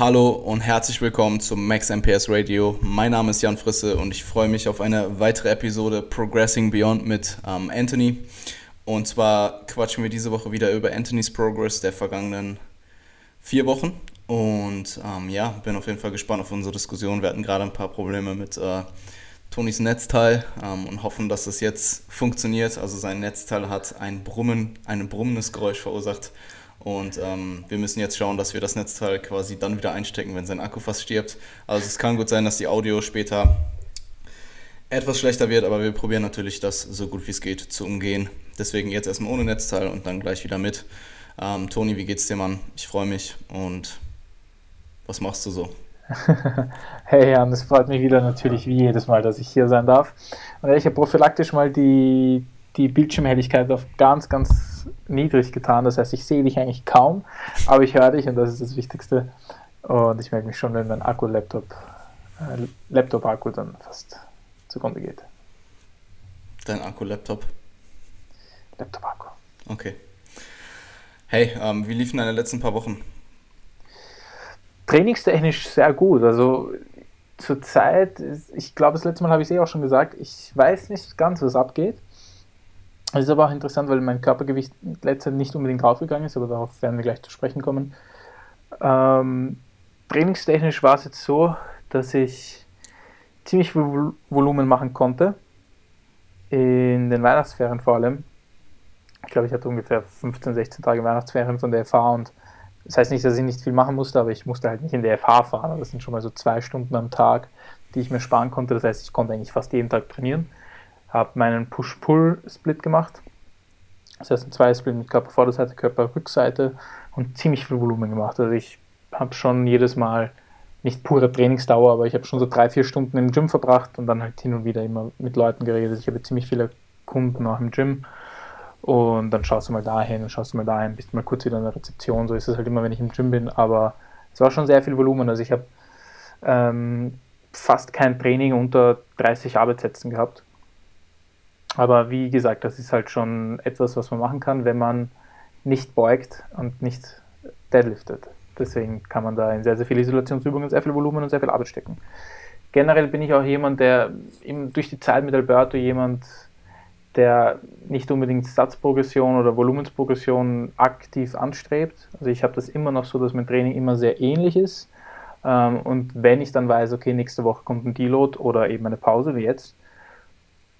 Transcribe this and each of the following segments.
Hallo und herzlich willkommen zum Max MPS Radio. Mein Name ist Jan Frisse und ich freue mich auf eine weitere Episode Progressing Beyond mit ähm, Anthony. Und zwar quatschen wir diese Woche wieder über Anthony's Progress der vergangenen vier Wochen. Und ähm, ja, bin auf jeden Fall gespannt auf unsere Diskussion. Wir hatten gerade ein paar Probleme mit äh, Tonys Netzteil ähm, und hoffen, dass das jetzt funktioniert. Also sein Netzteil hat ein Brummen, ein brummendes Geräusch verursacht. Und ähm, wir müssen jetzt schauen, dass wir das Netzteil quasi dann wieder einstecken, wenn sein Akku fast stirbt. Also es kann gut sein, dass die Audio später etwas schlechter wird, aber wir probieren natürlich, das so gut wie es geht zu umgehen. Deswegen jetzt erstmal ohne Netzteil und dann gleich wieder mit. Ähm, Toni, wie geht's dir, Mann? Ich freue mich und was machst du so? hey Jan, es freut mich wieder natürlich wie jedes Mal, dass ich hier sein darf. Und ich habe prophylaktisch mal die, die Bildschirmhelligkeit auf ganz, ganz niedrig getan. Das heißt, ich sehe dich eigentlich kaum, aber ich höre dich und das ist das Wichtigste. Und ich merke mich schon, wenn mein Akku-Laptop, äh, Laptop-Akku dann fast zugrunde geht. Dein Akku-Laptop? Laptop-Akku. Okay. Hey, ähm, wie liefen deine letzten paar Wochen? Trainingstechnisch sehr gut. Also zurzeit, ich glaube, das letzte Mal habe ich es eh auch schon gesagt, ich weiß nicht ganz, was abgeht. Es ist aber auch interessant, weil mein Körpergewicht letzte nicht unbedingt raufgegangen ist, aber darauf werden wir gleich zu sprechen kommen. Ähm, trainingstechnisch war es jetzt so, dass ich ziemlich viel Volumen machen konnte. In den Weihnachtsferien vor allem. Ich glaube, ich hatte ungefähr 15, 16 Tage Weihnachtsferien von der FH und das heißt nicht, dass ich nicht viel machen musste, aber ich musste halt nicht in der FH fahren. Das sind schon mal so zwei Stunden am Tag, die ich mir sparen konnte. Das heißt, ich konnte eigentlich fast jeden Tag trainieren habe meinen Push-Pull-Split gemacht. Das heißt, ein Zwei-Split mit Körpervorderseite, Körperrückseite und ziemlich viel Volumen gemacht. Also ich habe schon jedes Mal nicht pure Trainingsdauer, aber ich habe schon so drei, vier Stunden im Gym verbracht und dann halt hin und wieder immer mit Leuten geredet. Ich habe ziemlich viele Kunden auch im Gym und dann schaust du mal dahin und schaust du mal dahin, bist mal kurz wieder in der Rezeption. So ist es halt immer, wenn ich im Gym bin, aber es war schon sehr viel Volumen. Also ich habe ähm, fast kein Training unter 30 Arbeitssätzen gehabt. Aber wie gesagt, das ist halt schon etwas, was man machen kann, wenn man nicht beugt und nicht deadliftet. Deswegen kann man da in sehr, sehr viele Isolationsübungen sehr viel Volumen und sehr viel Arbeit stecken. Generell bin ich auch jemand, der eben durch die Zeit mit Alberto jemand, der nicht unbedingt Satzprogression oder Volumensprogression aktiv anstrebt. Also ich habe das immer noch so, dass mein Training immer sehr ähnlich ist. Ähm, und wenn ich dann weiß, okay, nächste Woche kommt ein Deload oder eben eine Pause wie jetzt,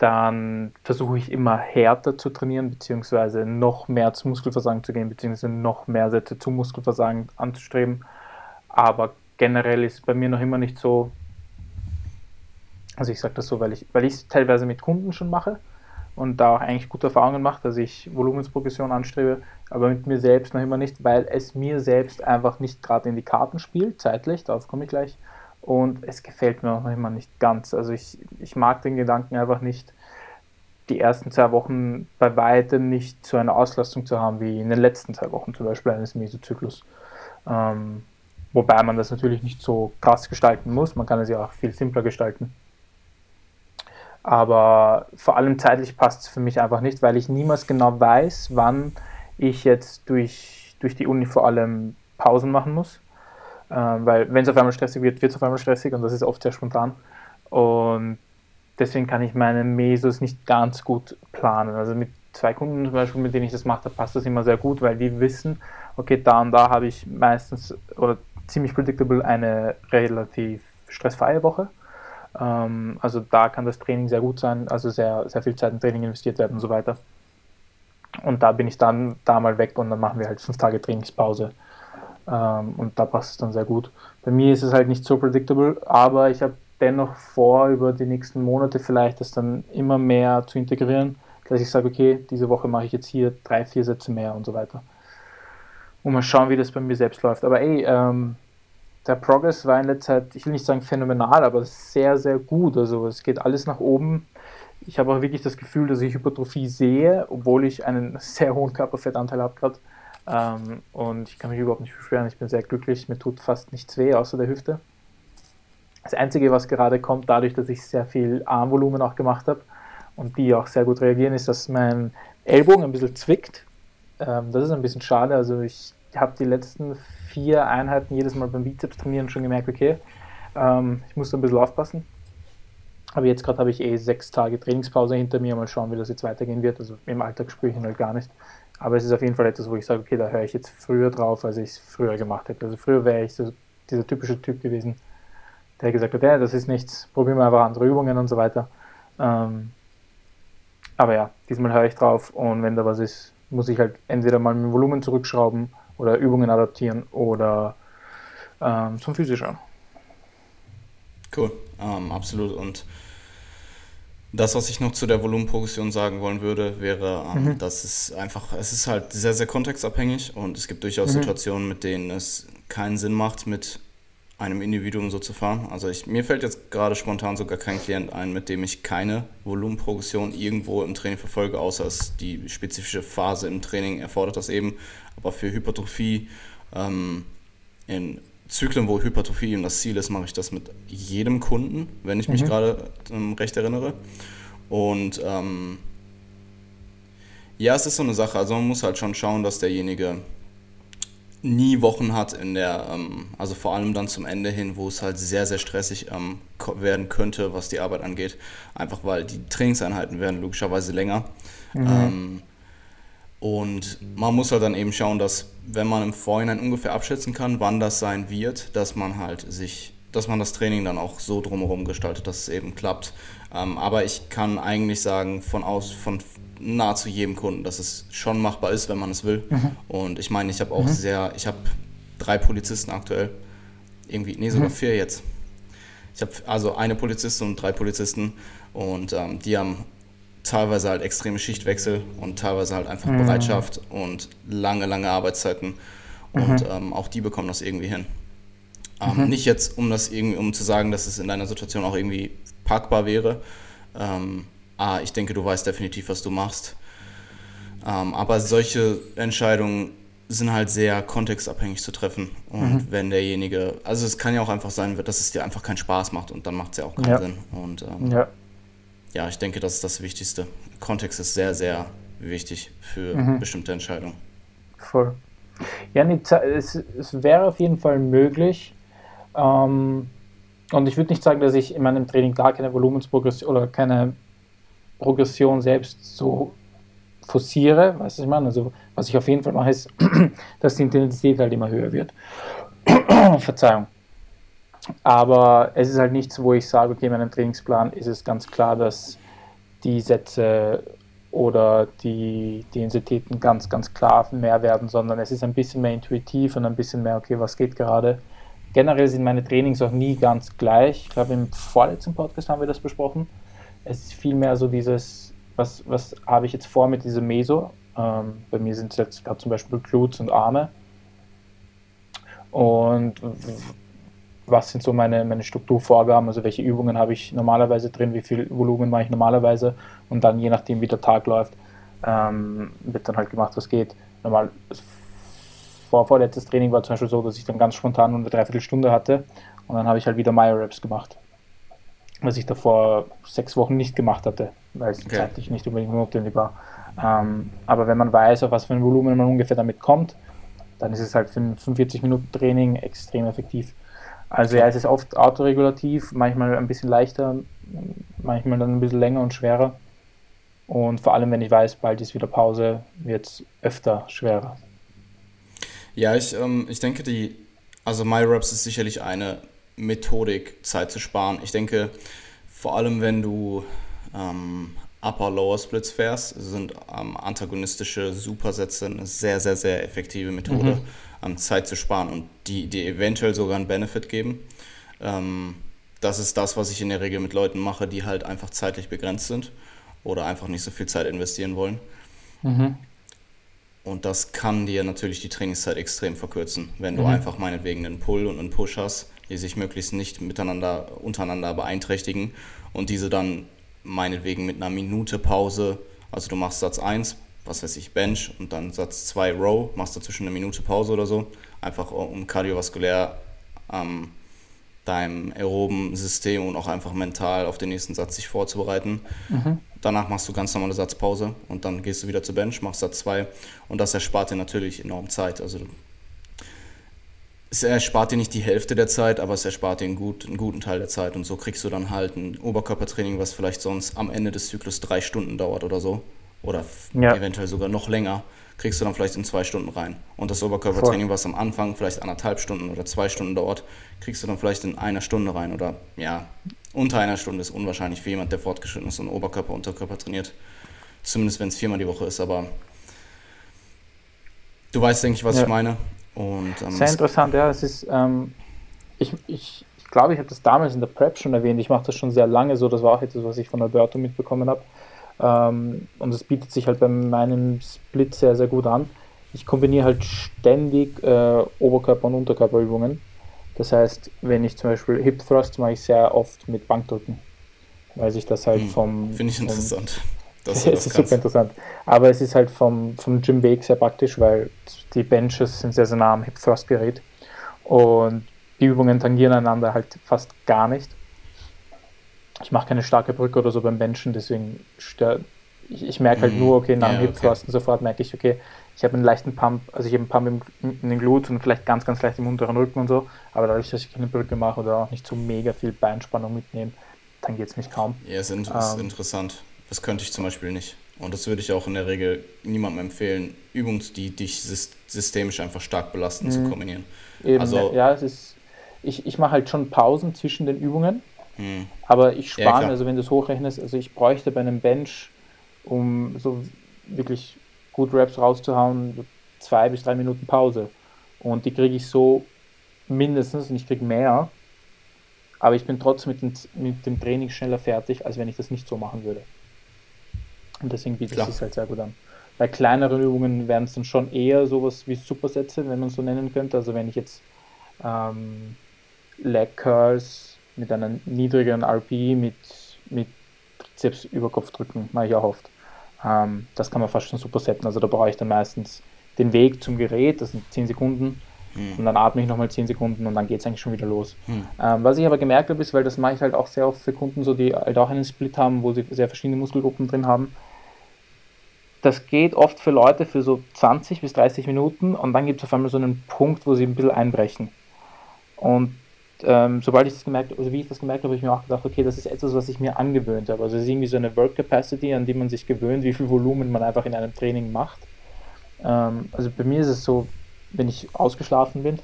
dann versuche ich immer härter zu trainieren, beziehungsweise noch mehr zum Muskelversagen zu gehen, beziehungsweise noch mehr Sätze zum Muskelversagen anzustreben. Aber generell ist bei mir noch immer nicht so, also ich sage das so, weil ich weil es teilweise mit Kunden schon mache und da auch eigentlich gute Erfahrungen mache, dass ich Volumensprogression anstrebe, aber mit mir selbst noch immer nicht, weil es mir selbst einfach nicht gerade in die Karten spielt, zeitlich, darauf komme ich gleich und es gefällt mir auch noch immer nicht ganz. Also ich, ich mag den Gedanken einfach nicht, die ersten zwei Wochen bei weitem nicht so eine Auslastung zu haben wie in den letzten zwei Wochen zum Beispiel eines Mesozyklus. Ähm, wobei man das natürlich nicht so krass gestalten muss, man kann es ja auch viel simpler gestalten. Aber vor allem zeitlich passt es für mich einfach nicht, weil ich niemals genau weiß, wann ich jetzt durch, durch die Uni vor allem Pausen machen muss. Ähm, weil wenn es auf einmal stressig wird, wird es auf einmal stressig und das ist oft sehr spontan. Und deswegen kann ich meine Mesos nicht ganz gut planen. Also mit zwei Kunden zum Beispiel, mit denen ich das mache, da passt das immer sehr gut, weil die wissen, okay, da und da habe ich meistens oder ziemlich predictable eine relativ stressfreie Woche. Ähm, also da kann das Training sehr gut sein, also sehr, sehr viel Zeit in Training investiert werden und so weiter. Und da bin ich dann da mal weg und dann machen wir halt fünf Tage Trainingspause ähm, und da passt es dann sehr gut. Bei mir ist es halt nicht so predictable, aber ich habe dennoch vor, über die nächsten Monate vielleicht das dann immer mehr zu integrieren, dass ich sage, okay, diese Woche mache ich jetzt hier drei, vier Sätze mehr und so weiter. Und mal schauen, wie das bei mir selbst läuft. Aber ey, ähm, der Progress war in letzter Zeit, ich will nicht sagen phänomenal, aber sehr, sehr gut. Also es geht alles nach oben. Ich habe auch wirklich das Gefühl, dass ich Hypertrophie sehe, obwohl ich einen sehr hohen Körperfettanteil habe gerade. Ähm, und ich kann mich überhaupt nicht beschweren. Ich bin sehr glücklich. Mir tut fast nichts weh, außer der Hüfte. Das Einzige, was gerade kommt, dadurch, dass ich sehr viel Armvolumen auch gemacht habe und die auch sehr gut reagieren, ist, dass mein Ellbogen ein bisschen zwickt. Ähm, das ist ein bisschen schade. Also ich habe die letzten vier Einheiten jedes Mal beim Bizeps trainieren schon gemerkt, okay, ähm, ich muss da ein bisschen aufpassen. Aber jetzt gerade habe ich eh sechs Tage Trainingspause hinter mir. Mal schauen, wie das jetzt weitergehen wird. Also im Alltag spüre ich ihn halt gar nicht. Aber es ist auf jeden Fall etwas, wo ich sage, okay, da höre ich jetzt früher drauf, als ich es früher gemacht hätte. Also früher wäre ich so dieser typische Typ gewesen, der gesagt hat, ja, das ist nichts, probieren wir einfach andere Übungen und so weiter. Ähm, aber ja, diesmal höre ich drauf und wenn da was ist, muss ich halt entweder mal dem Volumen zurückschrauben oder Übungen adaptieren oder ähm, zum Physischen. Cool, ähm, absolut. Und das, was ich noch zu der Volumenprogression sagen wollen würde, wäre, ähm, mhm. dass es einfach, es ist halt sehr, sehr kontextabhängig und es gibt durchaus mhm. Situationen, mit denen es keinen Sinn macht, mit einem Individuum so zu fahren. Also ich, mir fällt jetzt gerade spontan sogar kein Klient ein, mit dem ich keine Volumenprogression irgendwo im Training verfolge, außer es die spezifische Phase im Training erfordert das eben. Aber für Hypertrophie ähm, in Zyklen, wo Hypertrophie eben das Ziel ist, mache ich das mit jedem Kunden, wenn ich mich mhm. gerade ähm, recht erinnere. Und ähm, ja, es ist so eine Sache. Also man muss halt schon schauen, dass derjenige nie Wochen hat in der, ähm, also vor allem dann zum Ende hin, wo es halt sehr, sehr stressig ähm, werden könnte, was die Arbeit angeht. Einfach weil die Trainingseinheiten werden logischerweise länger. Mhm. Und man muss halt dann eben schauen, dass wenn man im Vorhinein ungefähr abschätzen kann, wann das sein wird, dass man halt sich, dass man das Training dann auch so drumherum gestaltet, dass es eben klappt. Ähm, aber ich kann eigentlich sagen, von aus, von nahezu jedem Kunden, dass es schon machbar ist, wenn man es will. Mhm. Und ich meine, ich habe auch mhm. sehr, ich habe drei Polizisten aktuell. Irgendwie, nee, sogar mhm. vier jetzt. Ich habe also eine Polizistin und drei Polizisten und ähm, die haben teilweise halt extreme Schichtwechsel und teilweise halt einfach mhm. Bereitschaft und lange, lange Arbeitszeiten. Und mhm. ähm, auch die bekommen das irgendwie hin. Ähm, mhm. Nicht jetzt, um das irgendwie, um zu sagen, dass es in deiner Situation auch irgendwie packbar wäre. Ähm, ah, ich denke, du weißt definitiv, was du machst. Ähm, aber solche Entscheidungen sind halt sehr kontextabhängig zu treffen. Und mhm. wenn derjenige, also es kann ja auch einfach sein, dass es dir einfach keinen Spaß macht und dann macht es ja auch keinen ja. Sinn. Und ähm, ja ja, ich denke, das ist das Wichtigste. Kontext ist sehr, sehr wichtig für mhm. bestimmte Entscheidungen. Voll. Ja, es, es wäre auf jeden Fall möglich. Ähm, und ich würde nicht sagen, dass ich in meinem Training gar keine Volumensprogression oder keine Progression selbst so forciere, weißt du, was ich meine? Also, was ich auf jeden Fall mache, ist, dass die Intensität halt immer höher wird. Verzeihung. Aber es ist halt nichts, wo ich sage, okay, in meinem Trainingsplan ist es ganz klar, dass die Sätze oder die, Intensitäten ganz, ganz klar mehr werden, sondern es ist ein bisschen mehr intuitiv und ein bisschen mehr, okay, was geht gerade. Generell sind meine Trainings auch nie ganz gleich. Ich glaube, im vorletzten Podcast haben wir das besprochen. Es ist vielmehr so dieses, was, was habe ich jetzt vor mit diesem Meso? Ähm, bei mir sind es jetzt gerade zum Beispiel Glutes und Arme. Und was sind so meine, meine Strukturvorgaben, also welche Übungen habe ich normalerweise drin, wie viel Volumen mache ich normalerweise und dann je nachdem, wie der Tag läuft, ähm, wird dann halt gemacht, was geht. Normal, vor, vorletztes Training war zum Beispiel so, dass ich dann ganz spontan nur eine Dreiviertelstunde hatte und dann habe ich halt wieder Myo-Reps gemacht, was ich davor sechs Wochen nicht gemacht hatte, weil es okay. zeitlich nicht unbedingt notwendig war. Ähm, aber wenn man weiß, auf was für ein Volumen man ungefähr damit kommt, dann ist es halt für ein 45 Minuten Training extrem effektiv. Also ja, es ist oft autoregulativ, manchmal ein bisschen leichter, manchmal dann ein bisschen länger und schwerer. Und vor allem, wenn ich weiß, bald ist wieder Pause, wird es öfter schwerer. Ja, ich, ähm, ich denke, die, also MyRaps ist sicherlich eine Methodik, Zeit zu sparen. Ich denke, vor allem, wenn du ähm, Upper-Lower-Splits fährst, sind ähm, antagonistische Supersätze eine sehr, sehr, sehr effektive Methode. Mhm Zeit zu sparen und die, die eventuell sogar einen Benefit geben. Ähm, das ist das, was ich in der Regel mit Leuten mache, die halt einfach zeitlich begrenzt sind oder einfach nicht so viel Zeit investieren wollen. Mhm. Und das kann dir natürlich die Trainingszeit extrem verkürzen, wenn du mhm. einfach meinetwegen einen Pull und einen Push hast, die sich möglichst nicht miteinander, untereinander beeinträchtigen und diese dann meinetwegen mit einer Minute Pause, also du machst Satz 1, was weiß ich, Bench und dann Satz 2 Row, machst dazwischen eine Minute Pause oder so, einfach um kardiovaskulär ähm, deinem aeroben System und auch einfach mental auf den nächsten Satz sich vorzubereiten. Mhm. Danach machst du ganz normale Satzpause und dann gehst du wieder zur Bench, machst Satz 2 und das erspart dir natürlich enorm Zeit. Also es erspart dir nicht die Hälfte der Zeit, aber es erspart dir einen, gut, einen guten Teil der Zeit. Und so kriegst du dann halt ein Oberkörpertraining, was vielleicht sonst am Ende des Zyklus drei Stunden dauert oder so. Oder ja. eventuell sogar noch länger, kriegst du dann vielleicht in zwei Stunden rein. Und das Oberkörpertraining, was am Anfang vielleicht anderthalb Stunden oder zwei Stunden dauert, kriegst du dann vielleicht in einer Stunde rein. Oder ja, unter einer Stunde ist unwahrscheinlich für jemand, der fortgeschritten ist und Oberkörper, Unterkörper trainiert. Zumindest wenn es viermal die Woche ist, aber du weißt, denke ich, was ja. ich meine. Und, ähm, Sehr interessant, ja. Es ist, ähm, ich, ich, ich glaube, ich habe das damals in der Prep schon erwähnt. Ich mache das schon sehr lange so. Das war auch etwas, was ich von Alberto mitbekommen habe. Ähm, und es bietet sich halt bei meinem Split sehr, sehr gut an. Ich kombiniere halt ständig äh, Oberkörper- und Unterkörperübungen. Das heißt, wenn ich zum Beispiel Hip Thrust mache ich sehr oft mit Bankdrücken, weil sich das halt hm, vom. Finde ich interessant. Das ist super interessant. Aber es ist halt vom, vom Gym Weg sehr praktisch, weil die Benches sind sehr, sehr nah am Hip Thrust Gerät und die Übungen tangieren einander halt fast gar nicht. Ich mache keine starke Brücke oder so beim Benchen, deswegen stört. Ich, ich merke halt mm, nur, okay, nach dem ja, Hip Thrust okay. sofort merke ich, okay, ich habe einen leichten Pump, also ich habe einen Pump im, in den Glutes und vielleicht ganz, ganz leicht im unteren Rücken und so, aber dadurch, dass ich keine Brücke mache oder auch nicht so mega viel Beinspannung mitnehme, dann geht es mich kaum. Ja, ist, ähm, ist interessant. Das könnte ich zum Beispiel nicht. Und das würde ich auch in der Regel niemandem empfehlen, Übungen, die dich systemisch einfach stark belasten, mhm. zu kombinieren. Eben, also, ja, es ist, ich, ich mache halt schon Pausen zwischen den Übungen, mhm. aber ich spare, ja, also wenn du es hochrechnest, also ich bräuchte bei einem Bench, um so wirklich gut Raps rauszuhauen, zwei bis drei Minuten Pause. Und die kriege ich so mindestens und ich kriege mehr, aber ich bin trotzdem mit dem, mit dem Training schneller fertig, als wenn ich das nicht so machen würde. Und deswegen bietet Klar. es sich halt sehr gut an. Bei kleineren Übungen wären es dann schon eher sowas wie Supersätze, wenn man so nennen könnte. Also wenn ich jetzt ähm, Leg Curls mit einer niedrigeren RP mit, mit Trizeps über Kopf drücken, mache ich auch oft. Ähm, das kann man fast schon supersetzen. Also da brauche ich dann meistens den Weg zum Gerät, das sind 10 Sekunden. Hm. Und dann atme ich nochmal 10 Sekunden und dann geht es eigentlich schon wieder los. Hm. Ähm, was ich aber gemerkt habe, ist, weil das mache ich halt auch sehr oft für Kunden, so die halt auch einen Split haben, wo sie sehr verschiedene Muskelgruppen drin haben, das geht oft für Leute für so 20 bis 30 Minuten und dann gibt es auf einmal so einen Punkt, wo sie ein bisschen einbrechen. Und ähm, sobald ich das gemerkt also wie ich das gemerkt habe, habe ich mir auch gedacht, okay, das ist etwas, was ich mir angewöhnt habe. Also es ist irgendwie so eine Work Capacity, an die man sich gewöhnt, wie viel Volumen man einfach in einem Training macht. Ähm, also bei mir ist es so, wenn ich ausgeschlafen bin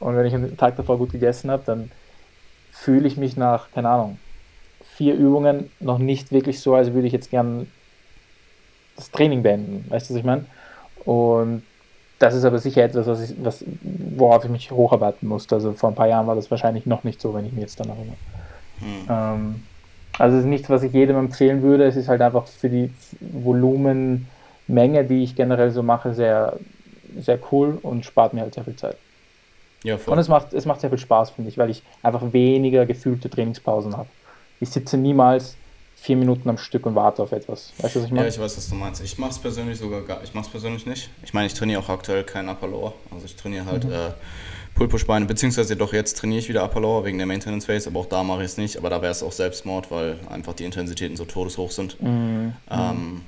und wenn ich am Tag davor gut gegessen habe, dann fühle ich mich nach, keine Ahnung, vier Übungen noch nicht wirklich so, als würde ich jetzt gern das Training beenden. Weißt du, was ich meine? Und das ist aber sicher etwas, was ich, was, worauf ich mich hocharbeiten musste. Also vor ein paar Jahren war das wahrscheinlich noch nicht so, wenn ich mich jetzt daran erinnere. Hm. Ähm, also es ist nichts, was ich jedem empfehlen würde. Es ist halt einfach für die Volumenmenge, die ich generell so mache, sehr, sehr cool und spart mir halt sehr viel Zeit. Ja, voll. Und es macht, es macht sehr viel Spaß, finde ich, weil ich einfach weniger gefühlte Trainingspausen habe. Ich sitze niemals vier Minuten am Stück und warte auf etwas. Weißt du, was ich meine? Ja, ich weiß, was du meinst. Ich mache es persönlich sogar gar, ich mache es persönlich nicht. Ich meine, ich trainiere auch aktuell kein Upper Lower. Also ich trainiere halt mhm. äh, Pull-Push-Beine, beziehungsweise doch jetzt trainiere ich wieder Upper Lower wegen der Maintenance Phase, aber auch da mache ich es nicht. Aber da wäre es auch Selbstmord, weil einfach die Intensitäten so todeshoch sind. Mhm. Ähm,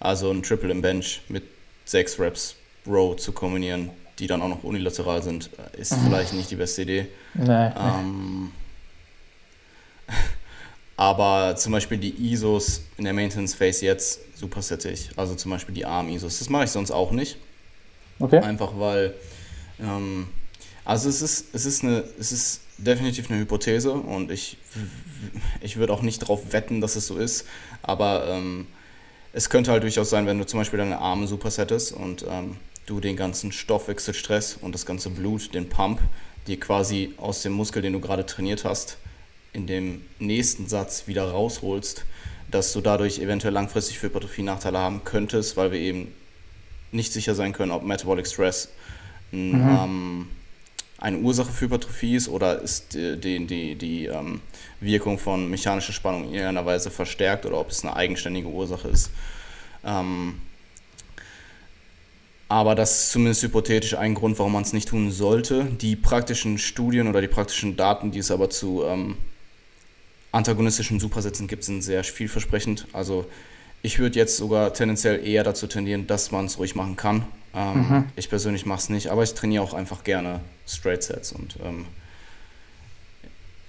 also ein Triple im Bench mit sechs Reps Row zu kombinieren, die dann auch noch unilateral sind, ist mhm. vielleicht nicht die beste Idee. Nee, ähm, Aber zum Beispiel die ISOs in der Maintenance Phase jetzt super ich. Also zum Beispiel die ARM-ISOs. Das mache ich sonst auch nicht. Okay. Einfach weil, ähm, also es ist, es ist eine, es ist definitiv eine Hypothese und ich, ich würde auch nicht darauf wetten, dass es so ist. Aber ähm, es könnte halt durchaus sein, wenn du zum Beispiel deine Arme supersettest und ähm, du den ganzen Stoffwechselstress und das ganze Blut, den Pump, die quasi aus dem Muskel, den du gerade trainiert hast, in dem nächsten Satz wieder rausholst, dass du dadurch eventuell langfristig für Hypertrophie Nachteile haben könntest, weil wir eben nicht sicher sein können, ob Metabolic Stress mhm. ähm, eine Ursache für Hypertrophie ist oder ist die, die, die, die ähm, Wirkung von mechanischer Spannung in irgendeiner Weise verstärkt oder ob es eine eigenständige Ursache ist. Ähm, aber das ist zumindest hypothetisch ein Grund, warum man es nicht tun sollte. Die praktischen Studien oder die praktischen Daten, die es aber zu ähm, antagonistischen Supersätzen gibt, sind sehr vielversprechend. Also ich würde jetzt sogar tendenziell eher dazu tendieren, dass man es ruhig machen kann. Ähm, mhm. Ich persönlich mache es nicht, aber ich trainiere auch einfach gerne Straight Sets und ähm,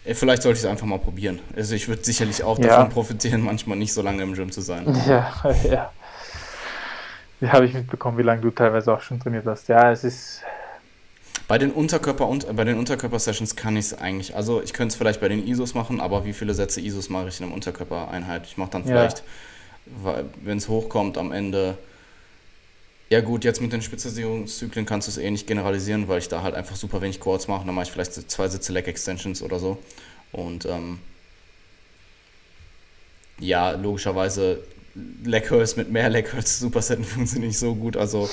vielleicht sollte ich es einfach mal probieren. Also ich würde sicherlich auch ja. davon profitieren, manchmal nicht so lange im Gym zu sein. Ja, ja. Ja, habe ich mitbekommen, wie lange du teilweise auch schon trainiert hast. Ja, es ist. Bei den Unterkörper und bei den Unterkörper-Sessions kann ich es eigentlich. Also ich könnte es vielleicht bei den ISOs machen, aber wie viele Sätze ISOs mache ich in einer Unterkörpereinheit? Ich mache dann vielleicht, ja. wenn es hochkommt, am Ende. Ja gut, jetzt mit den Spezialisierungszyklen kannst du es eh nicht generalisieren, weil ich da halt einfach super wenig Quads mache. Dann mache ich vielleicht zwei Sätze Leg Extensions oder so. Und ähm, ja, logischerweise Curls mit mehr Curls Supersetten funktioniert nicht so gut. Also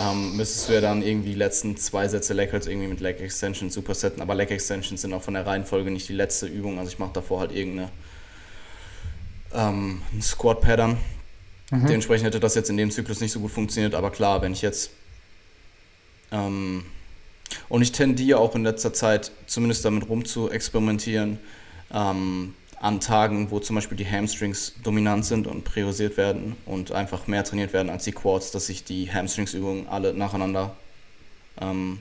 ähm, müsstest du ja dann irgendwie die letzten zwei Sätze Curls irgendwie mit Leg Extensions Supersetten. Aber Leg Extensions sind auch von der Reihenfolge nicht die letzte Übung. Also ich mache davor halt irgendeine ähm, Squat Pattern. Mhm. Dementsprechend hätte das jetzt in dem Zyklus nicht so gut funktioniert. Aber klar, wenn ich jetzt ähm, und ich tendiere auch in letzter Zeit zumindest damit rum zu experimentieren. Ähm, an Tagen, wo zum Beispiel die Hamstrings dominant sind und priorisiert werden und einfach mehr trainiert werden als die Quads, dass ich die Hamstringsübungen alle nacheinander ähm,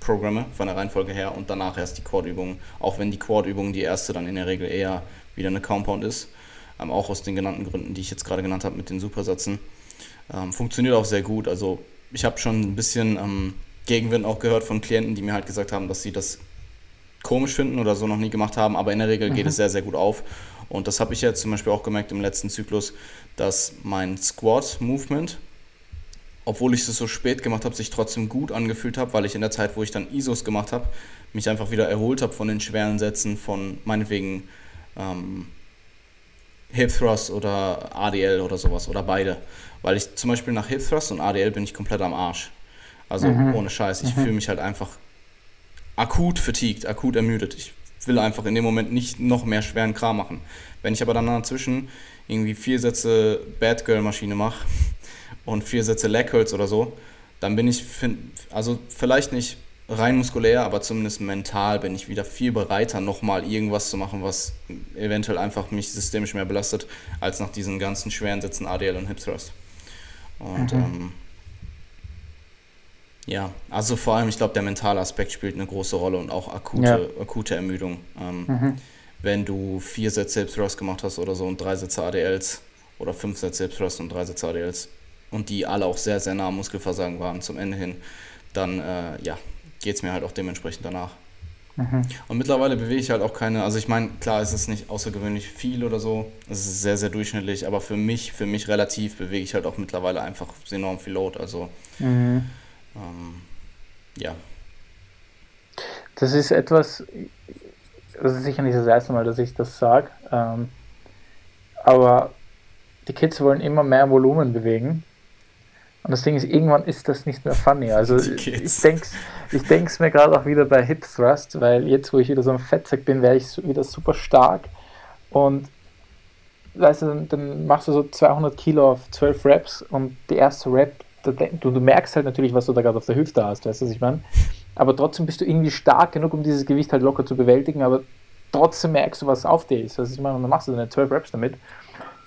programme von der Reihenfolge her und danach erst die Quad-Übungen, auch wenn die Quad-Übung die erste dann in der Regel eher wieder eine Compound ist, ähm, auch aus den genannten Gründen, die ich jetzt gerade genannt habe mit den Supersätzen. Ähm, funktioniert auch sehr gut, also ich habe schon ein bisschen ähm, Gegenwind auch gehört von Klienten, die mir halt gesagt haben, dass sie das komisch finden oder so noch nie gemacht haben, aber in der Regel geht mhm. es sehr, sehr gut auf. Und das habe ich jetzt zum Beispiel auch gemerkt im letzten Zyklus, dass mein Squat-Movement, obwohl ich es so spät gemacht habe, sich trotzdem gut angefühlt habe, weil ich in der Zeit, wo ich dann ISOs gemacht habe, mich einfach wieder erholt habe von den schweren Sätzen, von meinetwegen ähm, Hip Thrust oder ADL oder sowas oder beide. Weil ich zum Beispiel nach Hip Thrust und ADL bin ich komplett am Arsch. Also mhm. ohne Scheiß. Ich mhm. fühle mich halt einfach akut fatigued, akut ermüdet. Ich will einfach in dem Moment nicht noch mehr schweren Kram machen. Wenn ich aber dann dazwischen irgendwie vier Sätze Bad Girl Maschine mache und vier Sätze Leg Curls oder so, dann bin ich, also vielleicht nicht rein muskulär, aber zumindest mental bin ich wieder viel bereiter, nochmal irgendwas zu machen, was eventuell einfach mich systemisch mehr belastet, als nach diesen ganzen schweren Sätzen ADL und Hip Thrust. Und mhm. ähm, ja, also vor allem, ich glaube, der mentale Aspekt spielt eine große Rolle und auch akute, ja. akute Ermüdung. Ähm, mhm. Wenn du vier Sätze Thrust gemacht hast oder so und drei Sätze ADLs oder fünf Sätze Thrust und drei Sätze ADLs und die alle auch sehr, sehr nah am Muskelversagen waren zum Ende hin, dann äh, ja, geht es mir halt auch dementsprechend danach. Mhm. Und mittlerweile bewege ich halt auch keine, also ich meine, klar ist es nicht außergewöhnlich viel oder so, es ist sehr, sehr durchschnittlich, aber für mich, für mich relativ bewege ich halt auch mittlerweile einfach enorm viel Load, also mhm. Ähm, ja. Das ist etwas, das ist sicher nicht das erste Mal, dass ich das sage, ähm, aber die Kids wollen immer mehr Volumen bewegen. Und das Ding ist, irgendwann ist das nicht mehr funny. Also ich denke ich es mir gerade auch wieder bei Hip Thrust, weil jetzt, wo ich wieder so ein Fettsack bin, werde ich wieder super stark. Und weißt du, dann, dann machst du so 200 Kilo auf 12 Reps und die erste Rep du, du merkst halt natürlich, was du da gerade auf der Hüfte hast, weißt du, was ich meine? Aber trotzdem bist du irgendwie stark genug, um dieses Gewicht halt locker zu bewältigen, aber trotzdem merkst du, was auf dir ist. Was ich meine, und dann machst du deine 12 Raps damit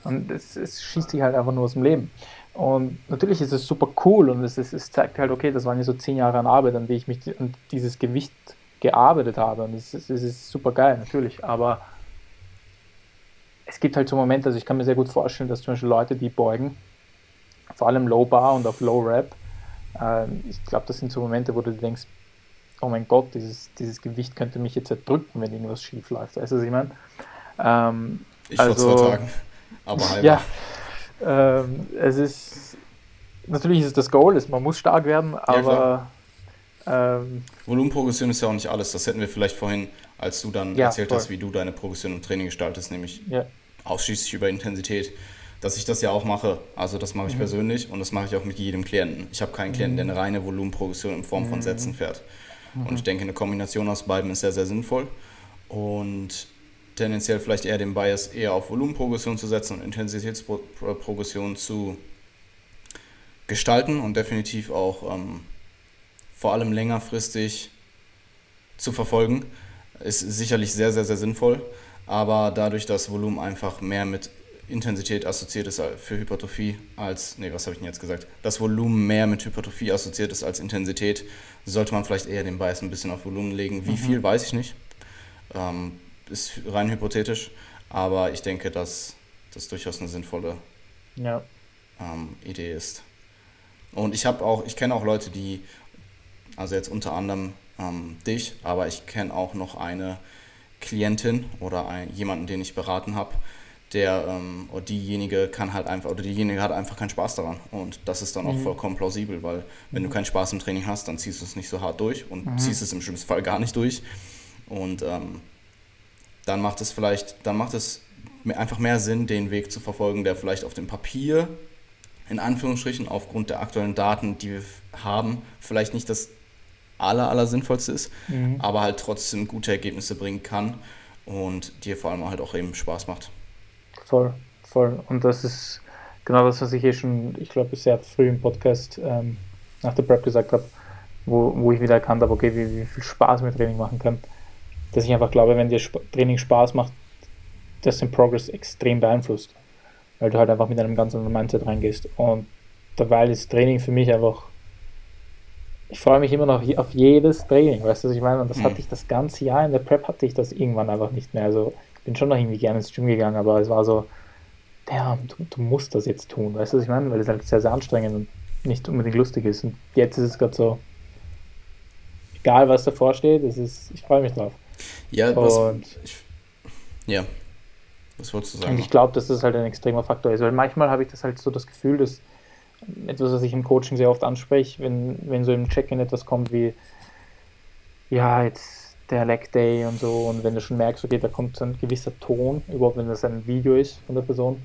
und es, es, schießt dich halt einfach nur aus dem Leben. Und natürlich ist es super cool und es, es, es zeigt halt, okay, das waren ja so zehn Jahre an Arbeit, an die ich mich an dieses Gewicht gearbeitet habe. Und es, es, es ist super geil, natürlich. Aber es gibt halt so Momente, also ich kann mir sehr gut vorstellen, dass zum Beispiel Leute, die beugen, vor allem Low Bar und auf Low Rap. Ähm, ich glaube, das sind so Momente, wo du denkst, oh mein Gott, dieses, dieses Gewicht könnte mich jetzt erdrücken, wenn irgendwas schief läuft. Weißt du, was ich meine? Ähm, ich also, vor zwei Tagen, aber halber. Ja, ähm, es ist, natürlich ist es das Goal, ist, man muss stark werden, aber... Ja, ähm, Volumenprogression ist ja auch nicht alles, das hätten wir vielleicht vorhin, als du dann ja, erzählt voll. hast, wie du deine Progression im Training gestaltest, nämlich ja. ausschließlich über Intensität dass ich das ja auch mache. Also das mache ich mhm. persönlich und das mache ich auch mit jedem Klienten. Ich habe keinen Klienten, der eine reine Volumenprogression in Form von mhm. Sätzen fährt. Mhm. Und ich denke, eine Kombination aus beiden ist sehr, sehr sinnvoll. Und tendenziell vielleicht eher den Bias eher auf Volumenprogression zu setzen und Intensitätsprogression zu gestalten und definitiv auch ähm, vor allem längerfristig zu verfolgen, ist sicherlich sehr, sehr, sehr sinnvoll. Aber dadurch, dass Volumen einfach mehr mit Intensität assoziiert ist für Hypertrophie als, nee, was habe ich denn jetzt gesagt? Das Volumen mehr mit Hypertrophie assoziiert ist als Intensität, sollte man vielleicht eher den Bias ein bisschen auf Volumen legen. Wie mhm. viel, weiß ich nicht. Ähm, ist rein hypothetisch, aber ich denke, dass das durchaus eine sinnvolle ja. ähm, Idee ist. Und ich habe auch, ich kenne auch Leute, die, also jetzt unter anderem ähm, dich, aber ich kenne auch noch eine Klientin oder ein, jemanden, den ich beraten habe, der ähm, oder diejenige kann halt einfach oder diejenige hat einfach keinen Spaß daran und das ist dann auch mhm. vollkommen plausibel, weil wenn du keinen Spaß im Training hast, dann ziehst du es nicht so hart durch und mhm. ziehst es im schlimmsten Fall gar nicht durch und ähm, dann macht es vielleicht, dann macht es einfach mehr Sinn, den Weg zu verfolgen, der vielleicht auf dem Papier in Anführungsstrichen aufgrund der aktuellen Daten, die wir haben, vielleicht nicht das aller, aller sinnvollste ist, mhm. aber halt trotzdem gute Ergebnisse bringen kann und dir vor allem halt auch eben Spaß macht. Voll, voll. Und das ist genau das, was ich hier schon, ich glaube, sehr früh im Podcast ähm, nach der Prep gesagt habe, wo, wo ich wieder erkannt habe, okay, wie, wie viel Spaß mir Training machen kann. Dass ich einfach glaube, wenn dir Sp Training Spaß macht, das den Progress extrem beeinflusst. Weil du halt einfach mit einem ganz anderen Mindset reingehst. Und dabei ist Training für mich einfach ich freue mich immer noch auf jedes Training, weißt du, was ich meine? Und das mhm. hatte ich das ganze Jahr in der Prep, hatte ich das irgendwann einfach nicht mehr. Also bin schon noch irgendwie gerne ins Gym gegangen, aber es war so, ja, du, du musst das jetzt tun, weißt du, was ich meine? Weil es halt sehr, sehr anstrengend und nicht unbedingt lustig ist. Und jetzt ist es gerade so, egal was davor steht, es ist, ich freue mich drauf. Ja, was, ich, ja, was wolltest du sagen? Und ich glaube, dass das halt ein extremer Faktor ist, weil manchmal habe ich das halt so das Gefühl, dass etwas, was ich im Coaching sehr oft anspreche, wenn, wenn so im Check-in etwas kommt wie, ja, jetzt der Leg Day und so, und wenn du schon merkst, okay, da kommt so ein gewisser Ton, überhaupt wenn das ein Video ist von der Person,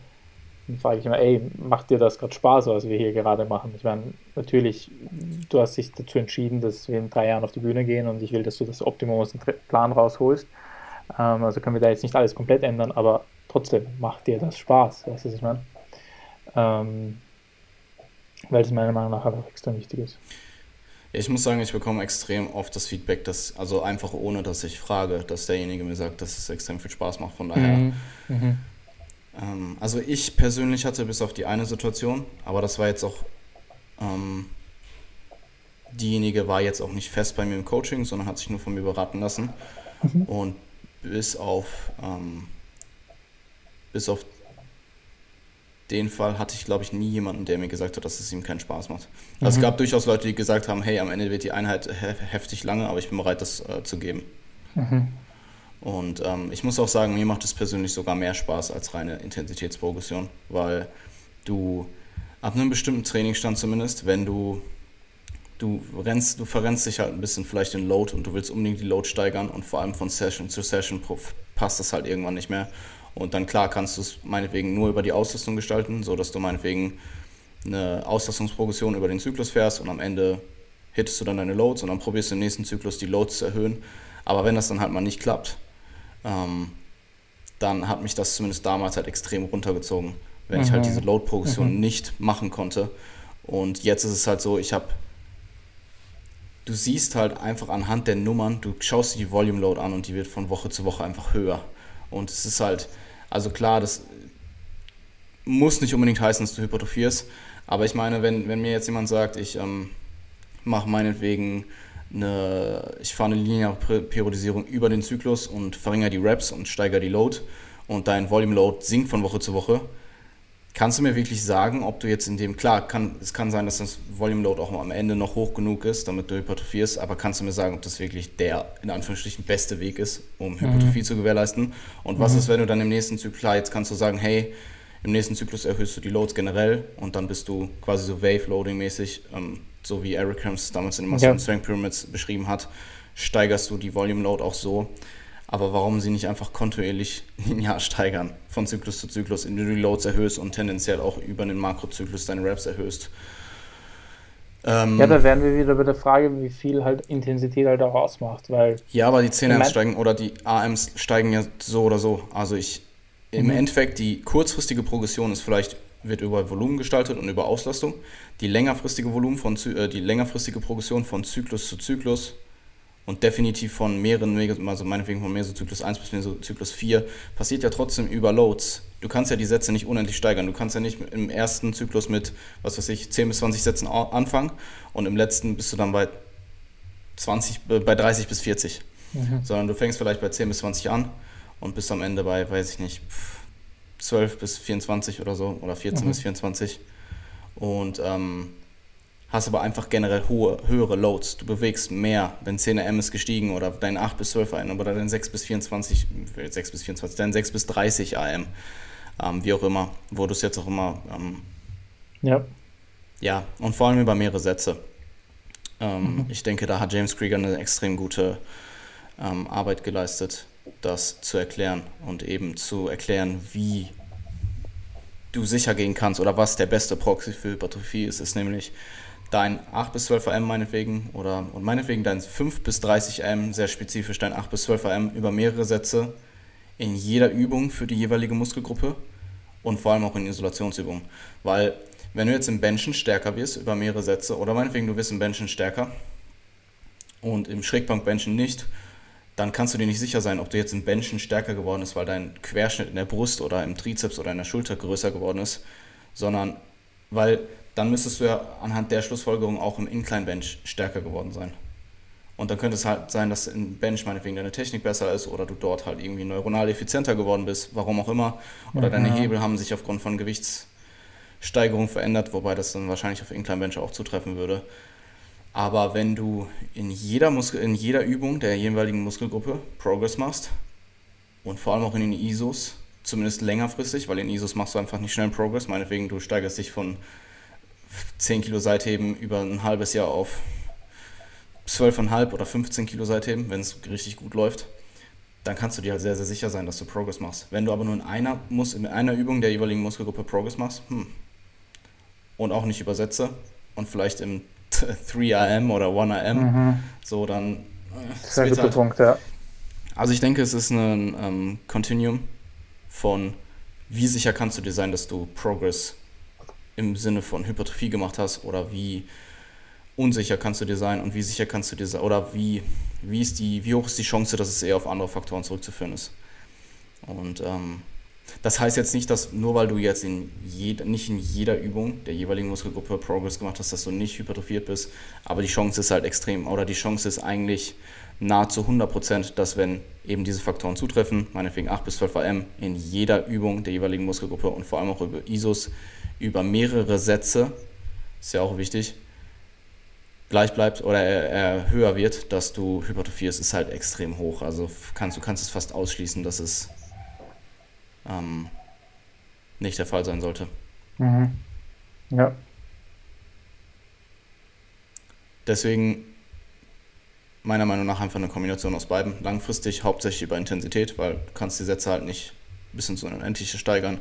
dann frage ich immer, ey, macht dir das gerade Spaß, was wir hier gerade machen? Ich meine, natürlich, du hast dich dazu entschieden, dass wir in drei Jahren auf die Bühne gehen und ich will, dass du das Optimum aus dem Plan rausholst. Ähm, also können wir da jetzt nicht alles komplett ändern, aber trotzdem, macht dir das Spaß, weißt du, was ich meine? Ähm, weil es meiner Meinung nach einfach extrem wichtig ist. Ich muss sagen, ich bekomme extrem oft das Feedback, dass, also einfach ohne, dass ich frage, dass derjenige mir sagt, dass es extrem viel Spaß macht. Von daher. Mhm. Mhm. Ähm, also ich persönlich hatte bis auf die eine Situation, aber das war jetzt auch, ähm, diejenige war jetzt auch nicht fest bei mir im Coaching, sondern hat sich nur von mir beraten lassen. Mhm. Und bis auf, ähm, bis auf den Fall hatte ich, glaube ich, nie jemanden, der mir gesagt hat, dass es ihm keinen Spaß macht. Also mhm. es gab durchaus Leute, die gesagt haben, hey, am Ende wird die Einheit he heftig lange, aber ich bin bereit, das äh, zu geben. Mhm. Und ähm, ich muss auch sagen, mir macht es persönlich sogar mehr Spaß als reine Intensitätsprogression, weil du ab einem bestimmten Trainingsstand zumindest, wenn du du rennst, du verrennst dich halt ein bisschen vielleicht in Load und du willst unbedingt die Load steigern und vor allem von Session zu Session passt das halt irgendwann nicht mehr. Und dann klar kannst du es meinetwegen nur über die Auslastung gestalten, sodass du meinetwegen eine Auslastungsprogression über den Zyklus fährst und am Ende hittest du dann deine Loads und dann probierst du im nächsten Zyklus die Loads zu erhöhen. Aber wenn das dann halt mal nicht klappt, ähm, dann hat mich das zumindest damals halt extrem runtergezogen, wenn mhm. ich halt mhm. diese Load-Progression mhm. nicht machen konnte. Und jetzt ist es halt so, ich habe, du siehst halt einfach anhand der Nummern, du schaust dir die Volume Load an und die wird von Woche zu Woche einfach höher. Und es ist halt, also klar, das muss nicht unbedingt heißen, dass du hypertrophierst. Aber ich meine, wenn, wenn mir jetzt jemand sagt, ich ähm, mache meinetwegen eine, ich fahre eine lineare Periodisierung über den Zyklus und verringere die Reps und steigere die Load und dein Volume Load sinkt von Woche zu Woche, Kannst du mir wirklich sagen, ob du jetzt in dem, klar, kann, es kann sein, dass das Volume Load auch am Ende noch hoch genug ist, damit du hypertrophierst, aber kannst du mir sagen, ob das wirklich der, in Anführungsstrichen, beste Weg ist, um mhm. Hypertrophie mhm. zu gewährleisten? Und mhm. was ist, wenn du dann im nächsten Zyklus, klar, jetzt kannst du sagen, hey, im nächsten Zyklus erhöhst du die Loads generell und dann bist du quasi so Wave-Loading-mäßig, ähm, so wie Eric Hams damals in den Muscle ja. Strength Pyramids beschrieben hat, steigerst du die Volume Load auch so, aber warum sie nicht einfach kontinuierlich linear steigern, von Zyklus zu Zyklus, indem du die Loads erhöhst und tendenziell auch über den Makrozyklus deine Reps erhöhst. Ähm, ja, da wären wir wieder bei der Frage, wie viel halt Intensität halt auch ausmacht, weil... Ja, aber die 10 Ams steigen oder die AMs steigen ja so oder so. Also ich, im mhm. Endeffekt, die kurzfristige Progression ist vielleicht, wird über Volumen gestaltet und über Auslastung. Die längerfristige Volumen von, äh, die längerfristige Progression von Zyklus zu Zyklus und definitiv von mehreren, also meinetwegen von Mesozyklus 1 bis Mesozyklus 4, passiert ja trotzdem über Loads. Du kannst ja die Sätze nicht unendlich steigern. Du kannst ja nicht im ersten Zyklus mit, was weiß ich, 10 bis 20 Sätzen anfangen und im letzten bist du dann bei 20, äh, bei 30 bis 40. Mhm. Sondern du fängst vielleicht bei 10 bis 20 an und bist am Ende bei, weiß ich nicht, 12 bis 24 oder so oder 14 mhm. bis 24. Und ähm, hast aber einfach generell hohe, höhere Loads. Du bewegst mehr, dein 10M ist gestiegen oder dein 8 bis 12 AM oder dein 6 bis 24, 6 bis 24, dein 6 bis 30 AM, ähm, wie auch immer, wo du es jetzt auch immer. Ähm, ja. Ja, und vor allem über mehrere Sätze. Ähm, mhm. Ich denke, da hat James Krieger eine extrem gute ähm, Arbeit geleistet, das zu erklären und eben zu erklären, wie du sicher gehen kannst oder was der beste Proxy für Hypertrophie ist, ist nämlich dein 8 bis 12 AM meinetwegen oder und meinetwegen dein 5 bis 30 AM, sehr spezifisch dein 8 bis 12 AM über mehrere Sätze in jeder Übung für die jeweilige Muskelgruppe und vor allem auch in Isolationsübungen. Weil wenn du jetzt im Benchen stärker wirst über mehrere Sätze oder meinetwegen du wirst im Benchen stärker und im Schrägbankbenchen nicht, dann kannst du dir nicht sicher sein, ob du jetzt im Benchen stärker geworden bist, weil dein Querschnitt in der Brust oder im Trizeps oder in der Schulter größer geworden ist, sondern weil dann müsstest du ja anhand der Schlussfolgerung auch im Incline Bench stärker geworden sein. Und dann könnte es halt sein, dass im Bench meinetwegen deine Technik besser ist oder du dort halt irgendwie neuronal effizienter geworden bist, warum auch immer. Oder mhm. deine Hebel haben sich aufgrund von Gewichtssteigerung verändert, wobei das dann wahrscheinlich auf Incline Bench auch zutreffen würde. Aber wenn du in jeder, Muskel, in jeder Übung der jeweiligen Muskelgruppe Progress machst und vor allem auch in den ISOs, zumindest längerfristig, weil in ISOs machst du einfach nicht schnell Progress, meinetwegen du steigerst dich von 10 Kilo Seitheben über ein halbes Jahr auf 12,5 oder 15 Kilo Seitheben, wenn es richtig gut läuft, dann kannst du dir halt sehr, sehr sicher sein, dass du Progress machst. Wenn du aber nur in einer, Mus in einer Übung der jeweiligen Muskelgruppe Progress machst, hm, und auch nicht übersetze und vielleicht im 3am oder 1am, mhm. so dann. Äh, sehr guter halt, Punkt, ja. Also ich denke, es ist ein ähm, Continuum von, wie sicher kannst du dir sein, dass du Progress im Sinne von Hypertrophie gemacht hast oder wie unsicher kannst du dir sein und wie sicher kannst du dir sein oder wie, wie, ist die, wie hoch ist die Chance, dass es eher auf andere Faktoren zurückzuführen ist. Und ähm, das heißt jetzt nicht, dass nur weil du jetzt in jed, nicht in jeder Übung der jeweiligen Muskelgruppe Progress gemacht hast, dass du nicht hypertrophiert bist, aber die Chance ist halt extrem oder die Chance ist eigentlich nahezu 100%, dass wenn eben diese Faktoren zutreffen, meinetwegen 8 bis 12 AM in jeder Übung der jeweiligen Muskelgruppe und vor allem auch über ISOs über mehrere Sätze, ist ja auch wichtig, gleich bleibt oder er, er höher wird, dass du hypertrophierst, ist halt extrem hoch. Also kannst, du kannst es fast ausschließen, dass es ähm, nicht der Fall sein sollte. Mhm. Ja. Deswegen meiner Meinung nach einfach eine Kombination aus beiden. Langfristig hauptsächlich über Intensität, weil du kannst die Sätze halt nicht bis ins Unendliche steigern.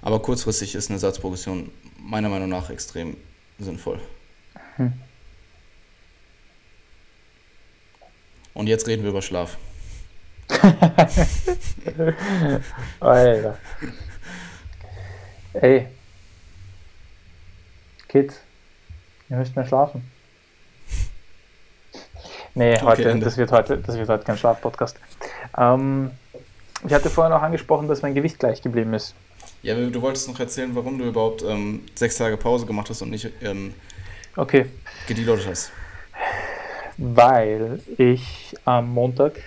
Aber kurzfristig ist eine Satzprogression meiner Meinung nach extrem sinnvoll. Hm. Und jetzt reden wir über Schlaf. Alter. Ey. Kids, ihr müsst mehr schlafen. Nee, okay, heute, das, wird heute, das wird heute kein Schlafpodcast. Ähm, ich hatte vorher noch angesprochen, dass mein Gewicht gleich geblieben ist. Ja, du wolltest noch erzählen, warum du überhaupt ähm, sechs Tage Pause gemacht hast und nicht ähm, okay. gedeloadet hast. Weil ich am Montag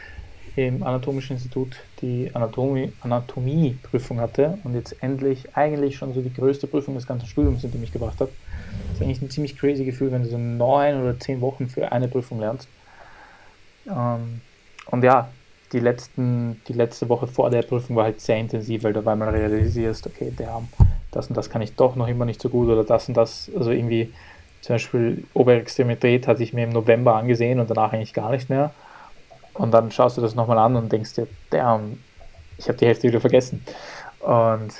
im Anatomischen Institut die Anatomie, Anatomieprüfung hatte und jetzt endlich eigentlich schon so die größte Prüfung des ganzen Studiums hinter mich gebracht habe. Das ist eigentlich ein ziemlich crazy Gefühl, wenn du so neun oder zehn Wochen für eine Prüfung lernst. Ähm, und ja, die, letzten, die letzte Woche vor der Prüfung war halt sehr intensiv, weil du mal realisierst, okay, der, das und das kann ich doch noch immer nicht so gut oder das und das, also irgendwie zum Beispiel Oberextremität hatte ich mir im November angesehen und danach eigentlich gar nicht mehr. Und dann schaust du das nochmal an und denkst dir, damn, ich habe die Hälfte wieder vergessen. Und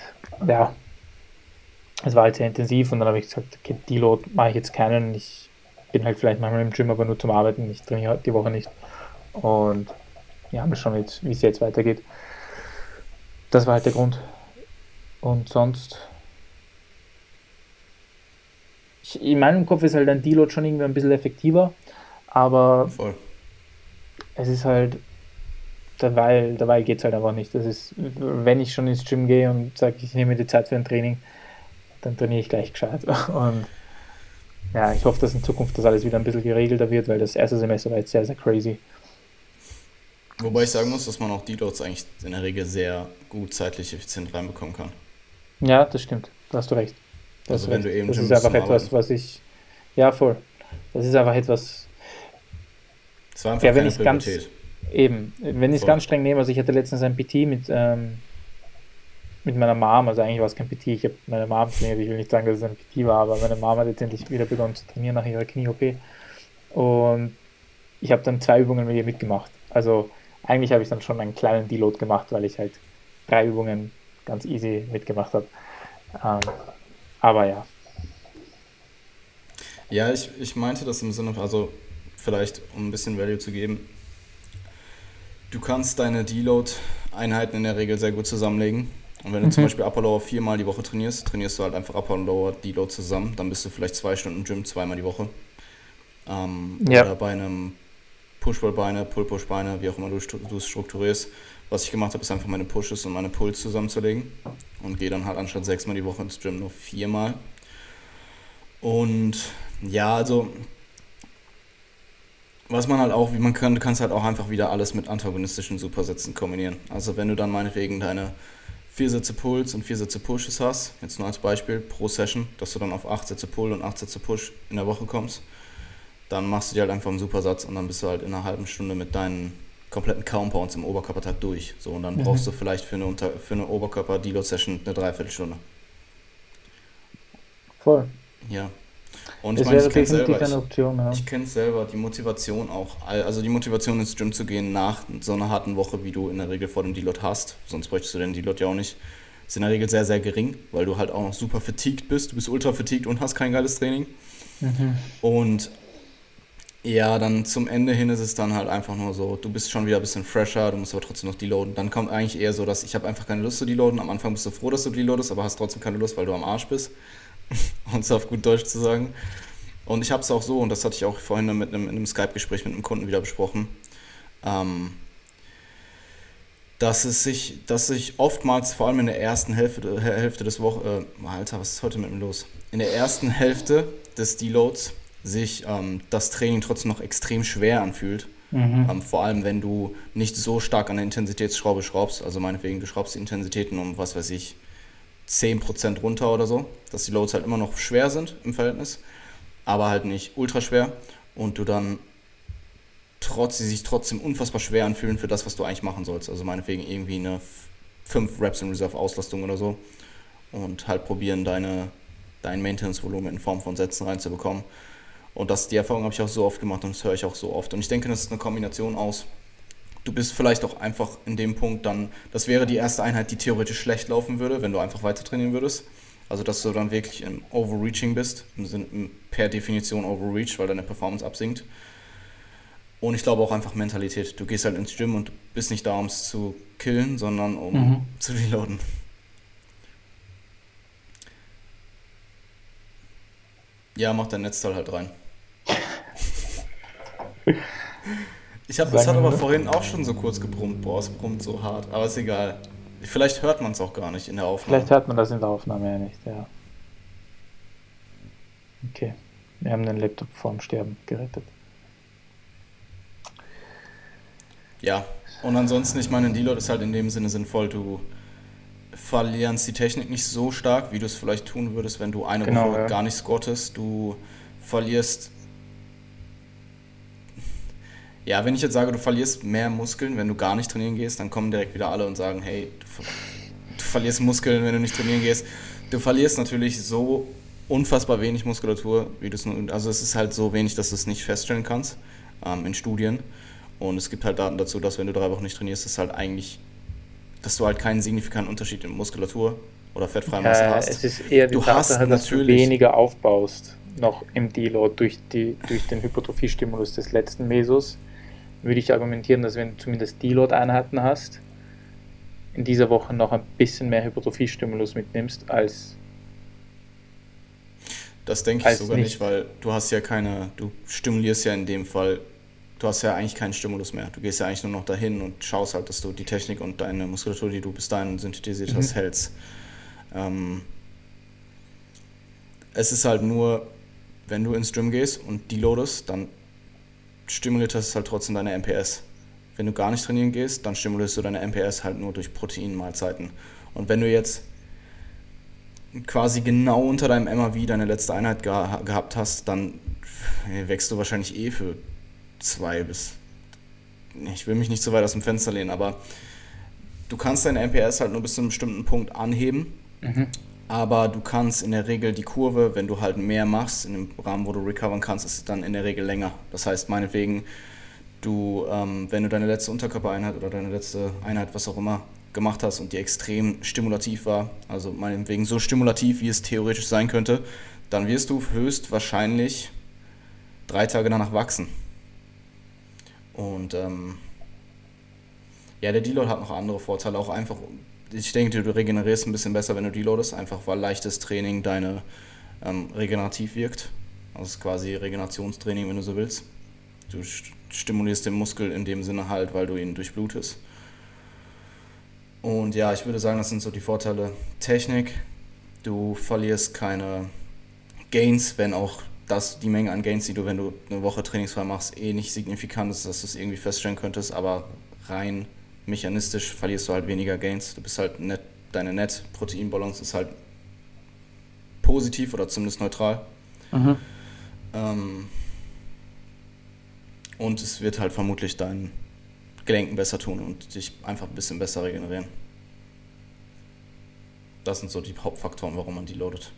ja, es war halt sehr intensiv und dann habe ich gesagt, okay, Deload mache ich jetzt keinen. Ich bin halt vielleicht manchmal im Gym, aber nur zum Arbeiten. Ich trainiere die Woche nicht. Und ja, mal schauen, wie es jetzt weitergeht. Das war halt der Grund. Und sonst. Ich, in meinem Kopf ist halt ein Deload schon irgendwie ein bisschen effektiver, aber Voll. es ist halt, dabei, dabei geht es halt einfach nicht. Das ist, wenn ich schon ins Gym gehe und sage, ich nehme die Zeit für ein Training, dann trainiere ich gleich gescheit. Und ja, ich hoffe, dass in Zukunft das alles wieder ein bisschen geregelter wird, weil das erste Semester war jetzt sehr, sehr crazy. Wobei ich sagen muss, dass man auch die Loads eigentlich in der Regel sehr gut zeitlich effizient reinbekommen kann. Ja, das stimmt. Da hast du recht. Das, also wenn du eben das ist einfach etwas, Arbeiten. was ich. Ja, voll. Das ist einfach etwas. Es war einfach ja, wenn keine. Ganz, Eben, wenn ich es ganz streng nehme, also ich hatte letztens ein PT mit, ähm, mit meiner Mom, also eigentlich war es kein PT, ich habe meine Mom trainiert, ich will nicht sagen, dass es ein PT war, aber meine Mom hat jetzt endlich wieder begonnen zu trainieren nach ihrer Knie-OP und ich habe dann zwei Übungen mit ihr mitgemacht. Also eigentlich habe ich dann schon einen kleinen Deload gemacht, weil ich halt drei Übungen ganz easy mitgemacht habe. Ähm, aber ja. Ja, ich, ich meinte das im Sinne, also vielleicht um ein bisschen Value zu geben, Du kannst deine Deload-Einheiten in der Regel sehr gut zusammenlegen. Und wenn du mhm. zum Beispiel Upper Lower viermal die Woche trainierst, trainierst du halt einfach Upper und Lower Deload zusammen. Dann bist du vielleicht zwei Stunden im Gym zweimal die Woche. Ähm, ja. Oder bei einem Push-Pull-Beine, Pull-Push-Beine, wie auch immer du, es strukturierst. Was ich gemacht habe, ist einfach meine Pushes und meine Pulls zusammenzulegen. Und gehe dann halt anstatt sechsmal die Woche ins Gym nur viermal. Und ja, also was man halt auch, wie man kann, du kannst halt auch einfach wieder alles mit antagonistischen Supersätzen kombinieren. Also wenn du dann meinetwegen deine vier Sätze Puls und vier Sätze Pushes hast, jetzt nur als Beispiel pro Session, dass du dann auf acht Sätze Pull und acht Sätze Push in der Woche kommst, dann machst du dir halt einfach einen Supersatz und dann bist du halt in einer halben Stunde mit deinen kompletten Compounds im Oberkörpertag durch. So, und dann mhm. brauchst du vielleicht für eine, Unter für eine Oberkörper-Deload-Session eine Dreiviertelstunde. Voll. Ja, und ich meine, ich kenne selber, Option, ja. ich kenne selber die Motivation auch, also die Motivation ins Gym zu gehen nach so einer harten Woche, wie du in der Regel vor dem Deload hast, sonst bräuchtest du den Deload ja auch nicht, ist in der Regel sehr, sehr gering, weil du halt auch noch super fatigued bist, du bist ultra fatigued und hast kein geiles Training. Mhm. Und ja, dann zum Ende hin ist es dann halt einfach nur so, du bist schon wieder ein bisschen fresher, du musst aber trotzdem noch deloaden. Dann kommt eigentlich eher so, dass ich habe einfach keine Lust zu deloaden. Am Anfang bist du froh, dass du deloadest, aber hast trotzdem keine Lust, weil du am Arsch bist. um es auf gut Deutsch zu sagen. Und ich habe es auch so, und das hatte ich auch vorhin mit einem, in einem Skype-Gespräch mit einem Kunden wieder besprochen, ähm, dass es sich, dass sich oftmals, vor allem in der ersten Hälfte, Hälfte des Woche, äh, Alter, was ist heute mit mir los? In der ersten Hälfte des Deloads sich ähm, das Training trotzdem noch extrem schwer anfühlt. Mhm. Ähm, vor allem, wenn du nicht so stark an der Intensitätsschraube schraubst. Also meinetwegen, du schraubst die Intensitäten um, was weiß ich, 10% runter oder so, dass die Loads halt immer noch schwer sind im Verhältnis, aber halt nicht ultra schwer und du dann trotz, sie sich trotzdem unfassbar schwer anfühlen für das, was du eigentlich machen sollst. Also meinetwegen irgendwie eine 5 Reps in Reserve Auslastung oder so und halt probieren, deine, dein Maintenance-Volumen in Form von Sätzen reinzubekommen. Und das, die Erfahrung habe ich auch so oft gemacht und das höre ich auch so oft. Und ich denke, das ist eine Kombination aus du bist vielleicht auch einfach in dem Punkt dann, das wäre die erste Einheit, die theoretisch schlecht laufen würde, wenn du einfach weiter trainieren würdest. Also dass du dann wirklich im Overreaching bist, im Sinne, per Definition Overreach, weil deine Performance absinkt. Und ich glaube auch einfach Mentalität. Du gehst halt ins Gym und bist nicht da, um es zu killen, sondern um mhm. zu reloaden. Ja, mach dein Netzteil halt rein. Ich habe das hat aber vorhin auch schon so kurz gebrummt. Boah, es brummt so hart. Aber ist egal. Vielleicht hört man es auch gar nicht in der Aufnahme. Vielleicht hört man das in der Aufnahme ja nicht, ja. Okay. Wir haben den Laptop vorm Sterben gerettet. Ja, und ansonsten, ich meine, ein Deload ist halt in dem Sinne sinnvoll, du verlierst die Technik nicht so stark, wie du es vielleicht tun würdest, wenn du eine genau, Woche ja. gar nicht squattest. Du verlierst ja, wenn ich jetzt sage, du verlierst mehr Muskeln, wenn du gar nicht trainieren gehst, dann kommen direkt wieder alle und sagen, hey, du, du verlierst Muskeln, wenn du nicht trainieren gehst. Du verlierst natürlich so unfassbar wenig Muskulatur, wie du es nur, also es ist halt so wenig, dass du es nicht feststellen kannst ähm, in Studien. Und es gibt halt Daten dazu, dass wenn du drei Wochen nicht trainierst, ist halt eigentlich, dass du halt keinen signifikanten Unterschied in Muskulatur oder fettfreie Masse hast. Es ist eher die du Tatsache, hast dass du weniger aufbaust noch im Deload durch, die, durch den Hypertrophiestimulus des letzten Mesos würde ich argumentieren, dass wenn du zumindest Deload-Einheiten hast, in dieser Woche noch ein bisschen mehr Hypertrophie-Stimulus mitnimmst als. Das denke ich sogar nicht. nicht, weil du hast ja keine, du stimulierst ja in dem Fall du hast ja eigentlich keinen Stimulus mehr. Du gehst ja eigentlich nur noch dahin und schaust halt, dass du die Technik und deine Muskulatur, die du bis dahin synthetisiert hast, mhm. hältst. Ähm, es ist halt nur, wenn du ins Gym gehst und deloadest, dann stimuliert das halt trotzdem deine MPS. Wenn du gar nicht trainieren gehst, dann stimulierst du deine MPS halt nur durch Proteinmahlzeiten. Und wenn du jetzt quasi genau unter deinem MAV deine letzte Einheit geha gehabt hast, dann wächst du wahrscheinlich eh für zwei bis. Ich will mich nicht so weit aus dem Fenster lehnen, aber du kannst deine MPS halt nur bis zu einem bestimmten Punkt anheben. Mhm. Aber du kannst in der Regel die Kurve, wenn du halt mehr machst, in dem Rahmen, wo du recovern kannst, ist es dann in der Regel länger. Das heißt, meinetwegen, du, ähm, wenn du deine letzte Unterkörpereinheit oder deine letzte Einheit, was auch immer, gemacht hast und die extrem stimulativ war, also meinetwegen so stimulativ, wie es theoretisch sein könnte, dann wirst du höchstwahrscheinlich drei Tage danach wachsen. Und ähm, ja, der Deload hat noch andere Vorteile, auch einfach, ich denke, du regenerierst ein bisschen besser, wenn du deloadest, einfach weil leichtes Training deine ähm, regenerativ wirkt. Also quasi Regenerationstraining, wenn du so willst. Du stimulierst den Muskel in dem Sinne halt, weil du ihn durchblutest. Und ja, ich würde sagen, das sind so die Vorteile. Technik, du verlierst keine Gains, wenn auch das, die Menge an Gains, die du, wenn du eine Woche trainingsfrei machst, eh nicht signifikant ist, dass du es irgendwie feststellen könntest, aber rein mechanistisch verlierst du halt weniger Gains. Du bist halt net, deine Net-Protein-Balance ist halt positiv oder zumindest neutral. Mhm. Ähm, und es wird halt vermutlich deinen Gelenken besser tun und dich einfach ein bisschen besser regenerieren. Das sind so die Hauptfaktoren, warum man die loadet.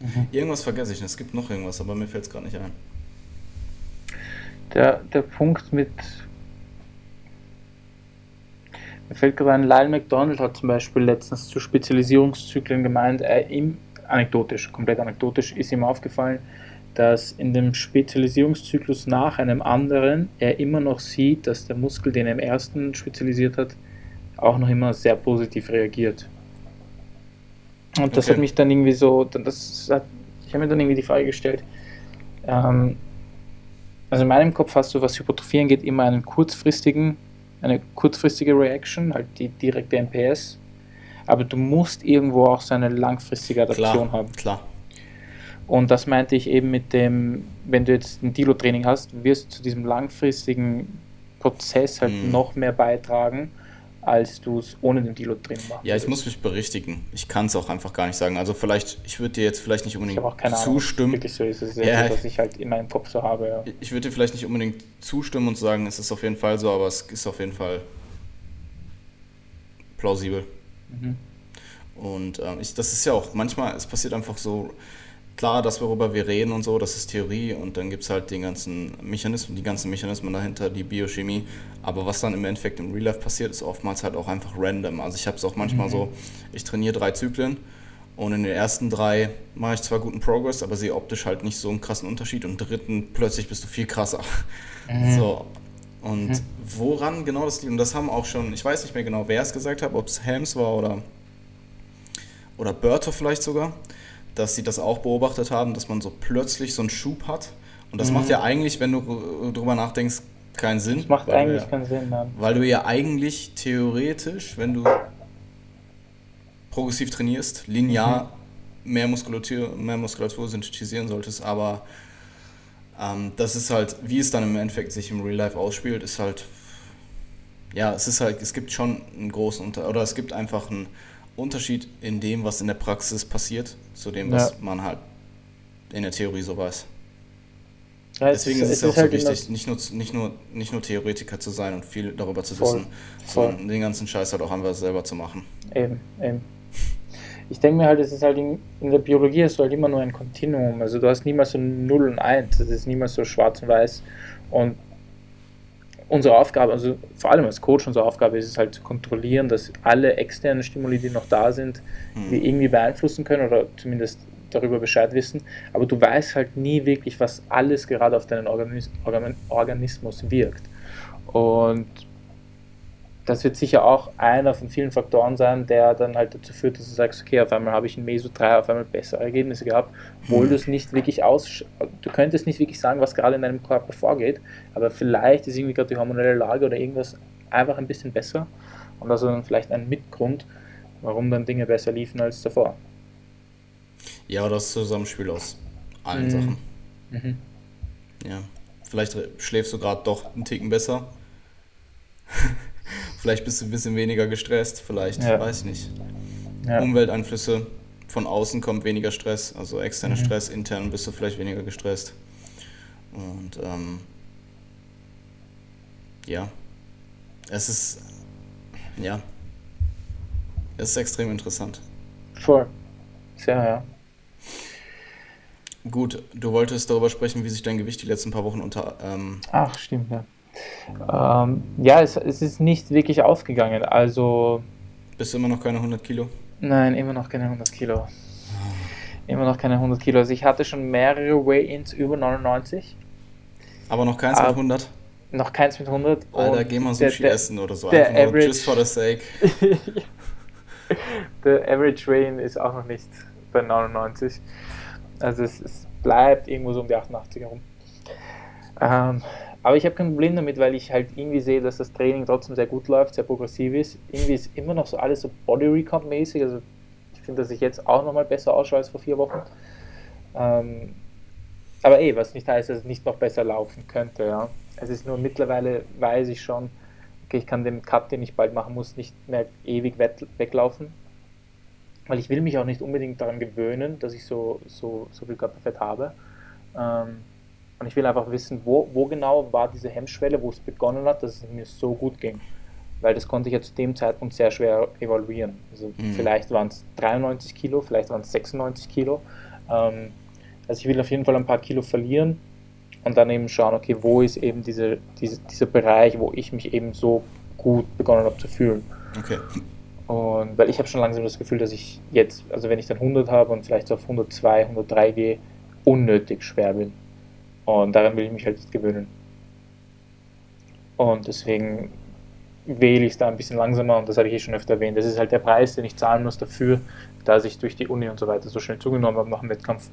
Mhm. Irgendwas vergesse ich, es gibt noch irgendwas, aber mir fällt es gerade nicht ein. Der, der Punkt mit. Mir fällt gerade ein, Lyle McDonald hat zum Beispiel letztens zu Spezialisierungszyklen gemeint, er ihm, anekdotisch, komplett anekdotisch, ist ihm aufgefallen, dass in dem Spezialisierungszyklus nach einem anderen er immer noch sieht, dass der Muskel, den er im ersten spezialisiert hat, auch noch immer sehr positiv reagiert. Und das okay. hat mich dann irgendwie so, das hat, ich habe mir dann irgendwie die Frage gestellt, ähm, also in meinem Kopf hast du, was Hypertrophieren geht, immer einen kurzfristigen, eine kurzfristige Reaction, halt die direkte MPS, aber du musst irgendwo auch so eine langfristige Adaption klar, haben. Klar, und das meinte ich eben mit dem, wenn du jetzt ein Dilo-Training hast, wirst du zu diesem langfristigen Prozess halt mhm. noch mehr beitragen, als du es ohne den Dilo-Training machst. Ja, ich muss mich berichtigen. Ich kann es auch einfach gar nicht sagen. Also vielleicht, ich würde dir jetzt vielleicht nicht unbedingt ich auch keine zustimmen. Ahnung, wirklich so ist es ja, so, dass ich halt in meinem Kopf so habe. Ja. Ich würde dir vielleicht nicht unbedingt zustimmen und sagen, es ist auf jeden Fall so, aber es ist auf jeden Fall plausibel. Mhm. Und ähm, ich, das ist ja auch manchmal, es passiert einfach so klar, das, worüber wir reden und so, das ist Theorie und dann gibt es halt den ganzen Mechanismen, die ganzen Mechanismen dahinter, die Biochemie. Aber was dann im Endeffekt im Real Life passiert, ist oftmals halt auch einfach random. Also ich habe es auch manchmal mhm. so, ich trainiere drei Zyklen und in den ersten drei mache ich zwar guten Progress, aber sehe optisch halt nicht so einen krassen Unterschied und im dritten plötzlich bist du viel krasser. Mhm. So. Und mhm. woran genau das liegt, und das haben auch schon, ich weiß nicht mehr genau, wer es gesagt hat, ob es Helms war oder, oder Berto vielleicht sogar dass sie das auch beobachtet haben, dass man so plötzlich so einen Schub hat. Und das mhm. macht ja eigentlich, wenn du drüber nachdenkst, keinen Sinn. Das macht eigentlich ja, keinen Sinn, dann. Weil du ja eigentlich theoretisch, wenn du progressiv trainierst, linear mhm. mehr, Muskulatur, mehr Muskulatur synthetisieren solltest, aber ähm, das ist halt, wie es dann im Endeffekt sich im Real Life ausspielt, ist halt, ja, es ist halt, es gibt schon einen großen Unter, oder es gibt einfach einen Unterschied in dem, was in der Praxis passiert, zu dem, was ja. man halt in der Theorie so weiß. Ja, Deswegen ist es, ist auch halt so wichtig, nicht nur, nicht, nur, nicht nur Theoretiker zu sein und viel darüber zu voll, wissen, sondern voll. den ganzen Scheiß halt auch einfach selber zu machen. Eben, eben. Ich denke mir halt, es ist halt in, in der Biologie ist halt immer nur ein Kontinuum. Also du hast niemals so 0 und 1, das ist niemals so schwarz und weiß. Und unsere Aufgabe, also vor allem als Coach, unsere Aufgabe ist es halt zu kontrollieren, dass alle externen Stimuli, die noch da sind, mhm. die irgendwie beeinflussen können oder zumindest darüber Bescheid wissen. Aber du weißt halt nie wirklich, was alles gerade auf deinen Organis Organismus wirkt. Und das wird sicher auch einer von vielen Faktoren sein, der dann halt dazu führt, dass du sagst, okay, auf einmal habe ich in Meso 3 auf einmal bessere Ergebnisse gehabt, obwohl mhm. du es nicht wirklich aus, du könntest nicht wirklich sagen, was gerade in deinem Körper vorgeht, aber vielleicht ist irgendwie gerade die hormonelle Lage oder irgendwas einfach ein bisschen besser und das ist dann vielleicht ein Mitgrund, warum dann Dinge besser liefen als davor. Ja, das Zusammenspiel aus allen mhm. Sachen. Mhm. Ja, vielleicht schläfst du gerade doch einen Ticken besser. Vielleicht bist du ein bisschen weniger gestresst, vielleicht, ja. weiß ich nicht. Ja. Umwelteinflüsse, von außen kommt weniger Stress, also externer mhm. Stress, intern bist du vielleicht weniger gestresst. Und ähm, ja, es ist, ja, es ist extrem interessant. Voll. Sehr, ja. Gut, du wolltest darüber sprechen, wie sich dein Gewicht die letzten paar Wochen unter. Ähm Ach, stimmt, ja. Ähm, ja, es, es ist nicht wirklich aufgegangen. Also. Bist du immer noch keine 100 Kilo? Nein, immer noch keine 100 Kilo. Immer noch keine 100 Kilo. Also ich hatte schon mehrere Weigh-ins über 99. Aber noch keins mit 100? Noch keins mit 100. Alter, geh mal Sushi der, essen oder so. Der Einfach average, just for the sake. der Average Weigh-in ist auch noch nicht bei 99. Also es, es, bleibt irgendwo so um die 88 herum. Ähm, aber ich habe kein Problem damit, weil ich halt irgendwie sehe, dass das Training trotzdem sehr gut läuft, sehr progressiv ist. Irgendwie ist immer noch so alles so Body Recomp mäßig. Also ich finde, dass ich jetzt auch nochmal besser ausschaue als vor vier Wochen. Ähm, aber eh, was nicht heißt, dass es nicht noch besser laufen könnte. Ja. Es ist nur mittlerweile, weiß ich schon, okay, ich kann den Cut, den ich bald machen muss, nicht mehr ewig weglaufen weil ich will mich auch nicht unbedingt daran gewöhnen, dass ich so, so, so viel Körperfett habe. Ähm, und ich will einfach wissen, wo, wo genau war diese Hemmschwelle, wo es begonnen hat, dass es mir so gut ging. Weil das konnte ich ja zu dem Zeitpunkt sehr schwer evaluieren. Also mhm. vielleicht waren es 93 Kilo, vielleicht waren es 96 Kilo. Ähm, also ich will auf jeden Fall ein paar Kilo verlieren und dann eben schauen, okay, wo ist eben diese, diese, dieser Bereich, wo ich mich eben so gut begonnen habe zu fühlen. Okay. Und weil ich habe schon langsam das Gefühl, dass ich jetzt, also wenn ich dann 100 habe und vielleicht auf 102, 103 gehe, unnötig schwer bin. Und daran will ich mich halt nicht gewöhnen. Und deswegen wähle ich es da ein bisschen langsamer und das habe ich eh schon öfter erwähnt. Das ist halt der Preis, den ich zahlen muss dafür, dass ich durch die Uni und so weiter so schnell zugenommen habe nach dem Wettkampf.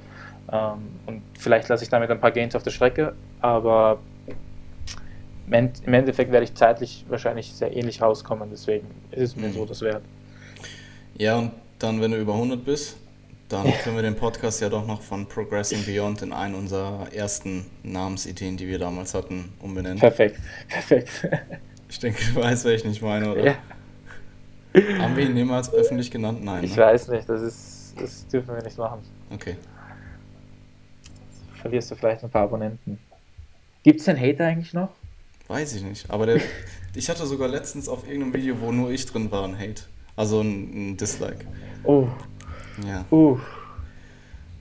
Ähm, und vielleicht lasse ich damit ein paar Gains auf der Strecke, aber im Endeffekt werde ich zeitlich wahrscheinlich sehr ähnlich rauskommen, deswegen ist es mir so das wert. Ja, und dann, wenn du über 100 bist, dann können wir den Podcast ja doch noch von Progressing Beyond in einen unserer ersten Namensideen, die wir damals hatten, umbenennen. Perfekt, perfekt. Ich denke, du weißt, wer ich nicht meine, oder? Ja. Haben wir ihn niemals öffentlich genannt? Nein. Ich ne? weiß nicht, das ist, das dürfen wir nicht machen. Okay. Verlierst du vielleicht ein paar Abonnenten. Gibt es den Hater eigentlich noch? Weiß ich nicht. Aber der, ich hatte sogar letztens auf irgendeinem Video, wo nur ich drin war, ein Hate. Also ein, ein Dislike. Oh. Ja. Uh.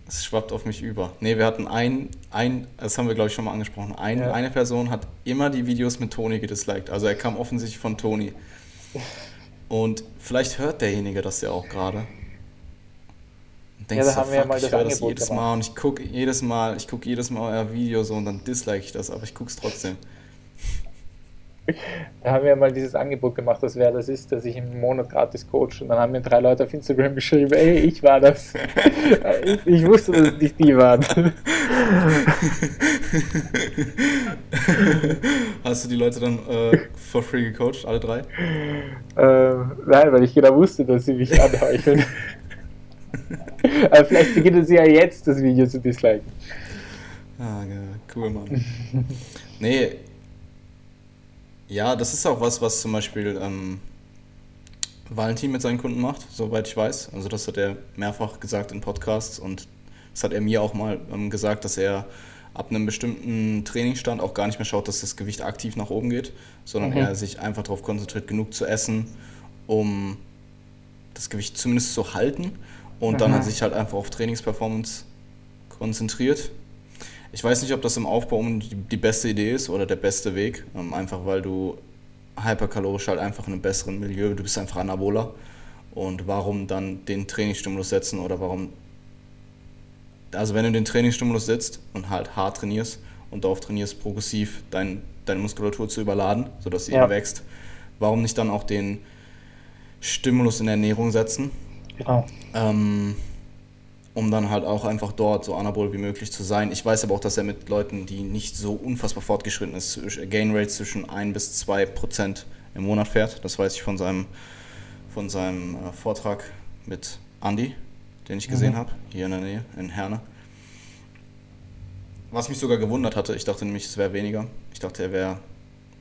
Es schwappt auf mich über. Ne, wir hatten ein, ein, das haben wir glaube ich schon mal angesprochen, ein, ja. eine Person hat immer die Videos mit Toni gedisliked. Also er kam offensichtlich von Toni. Und vielleicht hört derjenige das ja auch gerade. Denkst ja, da haben wir ja mal das, das jedes Mal und ich gucke jedes Mal, ich gucke jedes Mal euer Video so und dann dislike ich das, aber ich gucke es trotzdem. Da haben wir mal dieses Angebot gemacht, dass wer das ist, dass ich im Monat gratis coach. Und dann haben mir drei Leute auf Instagram geschrieben, ey, ich war das. ich, ich wusste, dass es nicht die waren. Hast du die Leute dann äh, for free gecoacht, alle drei? Ähm, nein, weil ich genau wusste, dass sie mich anheucheln. Aber vielleicht beginnen sie ja jetzt, das Video zu disliken. Ah, cool, Mann. Nee, ja, das ist auch was, was zum Beispiel ähm, Valentin mit seinen Kunden macht, soweit ich weiß. Also das hat er mehrfach gesagt in Podcasts und das hat er mir auch mal ähm, gesagt, dass er ab einem bestimmten Trainingsstand auch gar nicht mehr schaut, dass das Gewicht aktiv nach oben geht, sondern mhm. er sich einfach darauf konzentriert, genug zu essen, um das Gewicht zumindest zu halten und mhm. dann hat sich halt einfach auf Trainingsperformance konzentriert ich weiß nicht, ob das im Aufbau die beste Idee ist oder der beste Weg, ähm, einfach weil du hyperkalorisch halt einfach in einem besseren Milieu, du bist einfach Anabola. Und warum dann den Trainingsstimulus setzen oder warum. Also, wenn du den Trainingsstimulus setzt und halt hart trainierst und darauf trainierst, progressiv dein, deine Muskulatur zu überladen, sodass sie ja. wächst, warum nicht dann auch den Stimulus in der Ernährung setzen? Genau. Ähm, um dann halt auch einfach dort so anabol wie möglich zu sein. Ich weiß aber auch, dass er mit Leuten, die nicht so unfassbar fortgeschritten ist, Gain Rates zwischen 1 bis 2 Prozent im Monat fährt. Das weiß ich von seinem, von seinem äh, Vortrag mit Andy, den ich gesehen mhm. habe, hier in der Nähe, in Herne. Was mich sogar gewundert hatte, ich dachte nämlich, es wäre weniger. Ich dachte, er wäre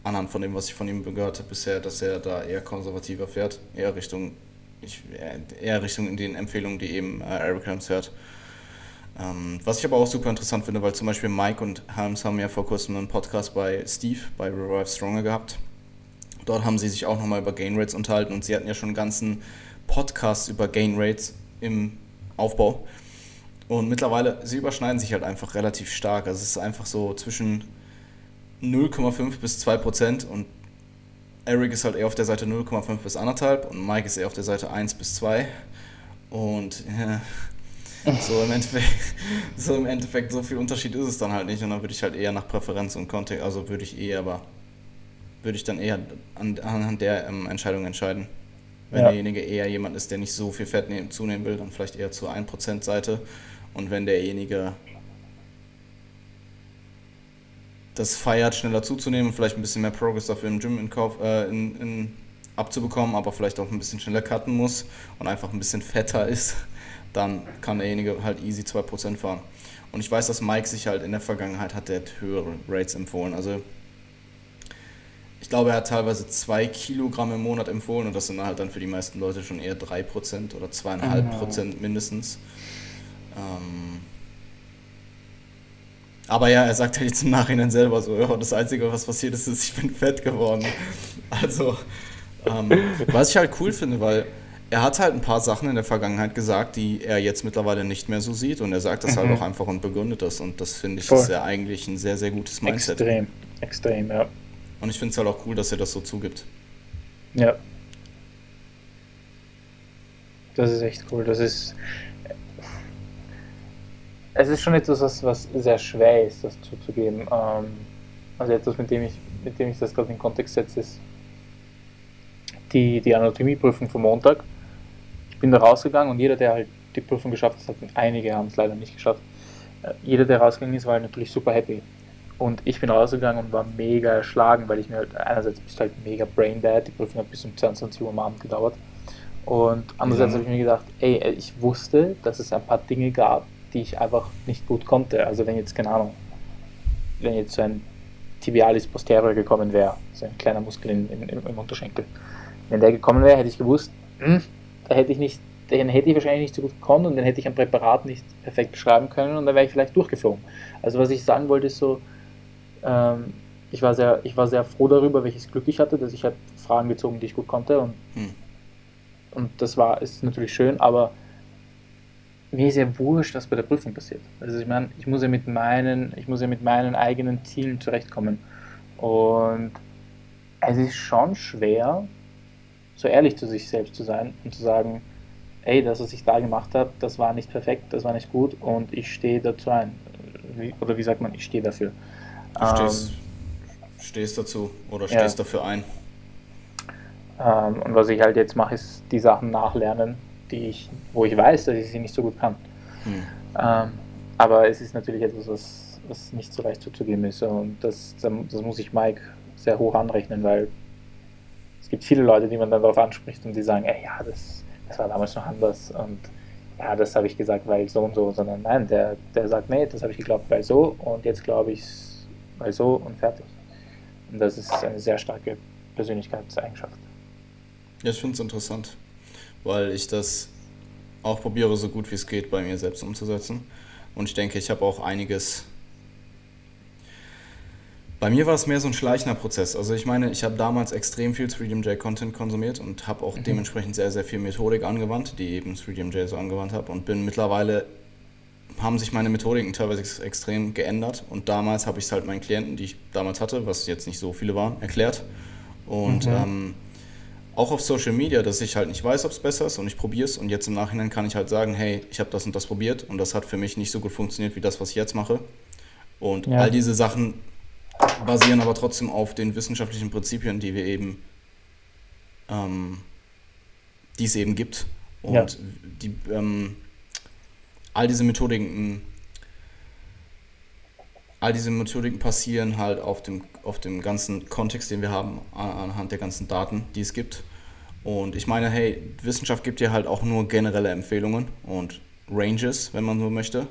anhand von dem, was ich von ihm gehört habe bisher, dass er da eher konservativer fährt, eher Richtung ich, eher Richtung in den Empfehlungen, die eben äh, Eric Helms hört. Ähm, was ich aber auch super interessant finde, weil zum Beispiel Mike und Helms haben ja vor kurzem einen Podcast bei Steve, bei Revive Stronger gehabt. Dort haben sie sich auch nochmal über Gain Rates unterhalten und sie hatten ja schon einen ganzen Podcast über Gain Rates im Aufbau. Und mittlerweile, sie überschneiden sich halt einfach relativ stark. Also es ist einfach so zwischen 0,5 bis 2 Prozent und Eric ist halt eher auf der Seite 0,5 bis 1,5 und Mike ist eher auf der Seite 1 bis 2. Und ja, so im, Endeffekt, so im Endeffekt, so viel Unterschied ist es dann halt nicht. Und dann würde ich halt eher nach Präferenz und Kontext, also würde ich eher, aber würde ich dann eher an, anhand der ähm, Entscheidung entscheiden. Wenn ja. derjenige eher jemand ist, der nicht so viel Fett nehmen, zunehmen will, dann vielleicht eher zur 1% Seite. Und wenn derjenige das feiert, schneller zuzunehmen und vielleicht ein bisschen mehr Progress dafür im Gym in Kauf, äh, in, in, abzubekommen, aber vielleicht auch ein bisschen schneller cutten muss und einfach ein bisschen fetter ist, dann kann derjenige halt easy 2% fahren. Und ich weiß, dass Mike sich halt in der Vergangenheit hat der höhere Rates empfohlen. Also ich glaube, er hat teilweise 2 Kilogramm im Monat empfohlen und das sind halt dann für die meisten Leute schon eher 3% oder 2,5% mhm. mindestens. Ähm, aber ja, er sagt halt jetzt im Nachhinein selber so, ja, das Einzige, was passiert ist, ist, ich bin fett geworden. Also, ähm, was ich halt cool finde, weil er hat halt ein paar Sachen in der Vergangenheit gesagt, die er jetzt mittlerweile nicht mehr so sieht und er sagt das halt mhm. halt auch einfach und begründet das und das finde ich Voll. ist ja eigentlich ein sehr, sehr gutes Mindset. Extrem, extrem, ja. Und ich finde es halt auch cool, dass er das so zugibt. Ja. Das ist echt cool. Das ist, es ist schon etwas, was, was sehr schwer ist, das zuzugeben. Ähm, also etwas, mit dem ich, mit dem ich das gerade in Kontext setze, ist die, die Anatomieprüfung vom Montag. Ich bin da rausgegangen und jeder, der halt die Prüfung geschafft hat, einige haben es leider nicht geschafft, äh, jeder, der rausgegangen ist, war halt natürlich super happy. Und ich bin rausgegangen und war mega erschlagen, weil ich mir halt, einerseits bist du halt mega brain dead, die Prüfung hat bis um 22 Uhr am Abend gedauert. Und andererseits ja. habe ich mir gedacht, ey, ich wusste, dass es ein paar Dinge gab, die ich einfach nicht gut konnte. Also wenn jetzt, keine Ahnung, wenn jetzt so ein Tibialis posterior gekommen wäre, so ein kleiner Muskel in, in, im Unterschenkel, wenn der gekommen wäre, hätte ich gewusst, hm, da hätte ich nicht, den hätte ich wahrscheinlich nicht so gut gekonnt und den hätte ich ein Präparat nicht perfekt beschreiben können und dann wäre ich vielleicht durchgeflogen. Also was ich sagen wollte ist so, ähm, ich, war sehr, ich war sehr froh darüber, welches Glück ich hatte, dass ich halt Fragen gezogen, die ich gut konnte und, hm. und das war, ist natürlich schön, aber mir ist ja wurscht, was bei der Prüfung passiert. Also ich meine, ich muss ja mit meinen, ich muss ja mit meinen eigenen Zielen zurechtkommen. Und es ist schon schwer, so ehrlich zu sich selbst zu sein und zu sagen, ey, das, was ich da gemacht habe, das war nicht perfekt, das war nicht gut und ich stehe dazu ein. Wie, oder wie sagt man, ich stehe dafür. Du stehst, ähm, stehst dazu oder stehst ja. dafür ein. Ähm, und was ich halt jetzt mache, ist die Sachen nachlernen, die ich, wo ich weiß, dass ich sie nicht so gut kann. Hm. Ähm, aber es ist natürlich etwas, was, was nicht so leicht zuzugeben ist. Und das, das muss ich Mike sehr hoch anrechnen, weil es gibt viele Leute, die man dann darauf anspricht und die sagen, ey, ja, das, das war damals noch anders und ja, das habe ich gesagt, weil so und so, sondern nein, der, der sagt, nee, das habe ich geglaubt, weil so und jetzt glaube ich es, weil so und fertig. Und das ist eine sehr starke Persönlichkeitseigenschaft. Ja, ich finde es interessant weil ich das auch probiere, so gut wie es geht, bei mir selbst umzusetzen. Und ich denke, ich habe auch einiges. Bei mir war es mehr so ein schleichender Prozess. Also ich meine, ich habe damals extrem viel 3DMJ-Content konsumiert und habe auch mhm. dementsprechend sehr, sehr viel Methodik angewandt, die eben 3DMJ so angewandt habe und bin mittlerweile haben sich meine Methodiken teilweise extrem geändert und damals habe ich es halt meinen Klienten, die ich damals hatte, was jetzt nicht so viele waren, erklärt und mhm. ähm, auch auf Social Media, dass ich halt nicht weiß, ob es besser ist und ich probiere es und jetzt im Nachhinein kann ich halt sagen, hey, ich habe das und das probiert und das hat für mich nicht so gut funktioniert wie das, was ich jetzt mache. Und ja. all diese Sachen basieren aber trotzdem auf den wissenschaftlichen Prinzipien, die wir eben ähm, die es eben gibt. Und Ja. die, ähm, all diese Methodiken, all diese Methodiken passieren halt auf dem, auf dem ganzen Kontext, den wir haben, an- anhand der ganzen Daten, die es gibt. Und ich meine, hey, Wissenschaft gibt dir halt auch nur generelle Empfehlungen und Ranges, wenn man so möchte.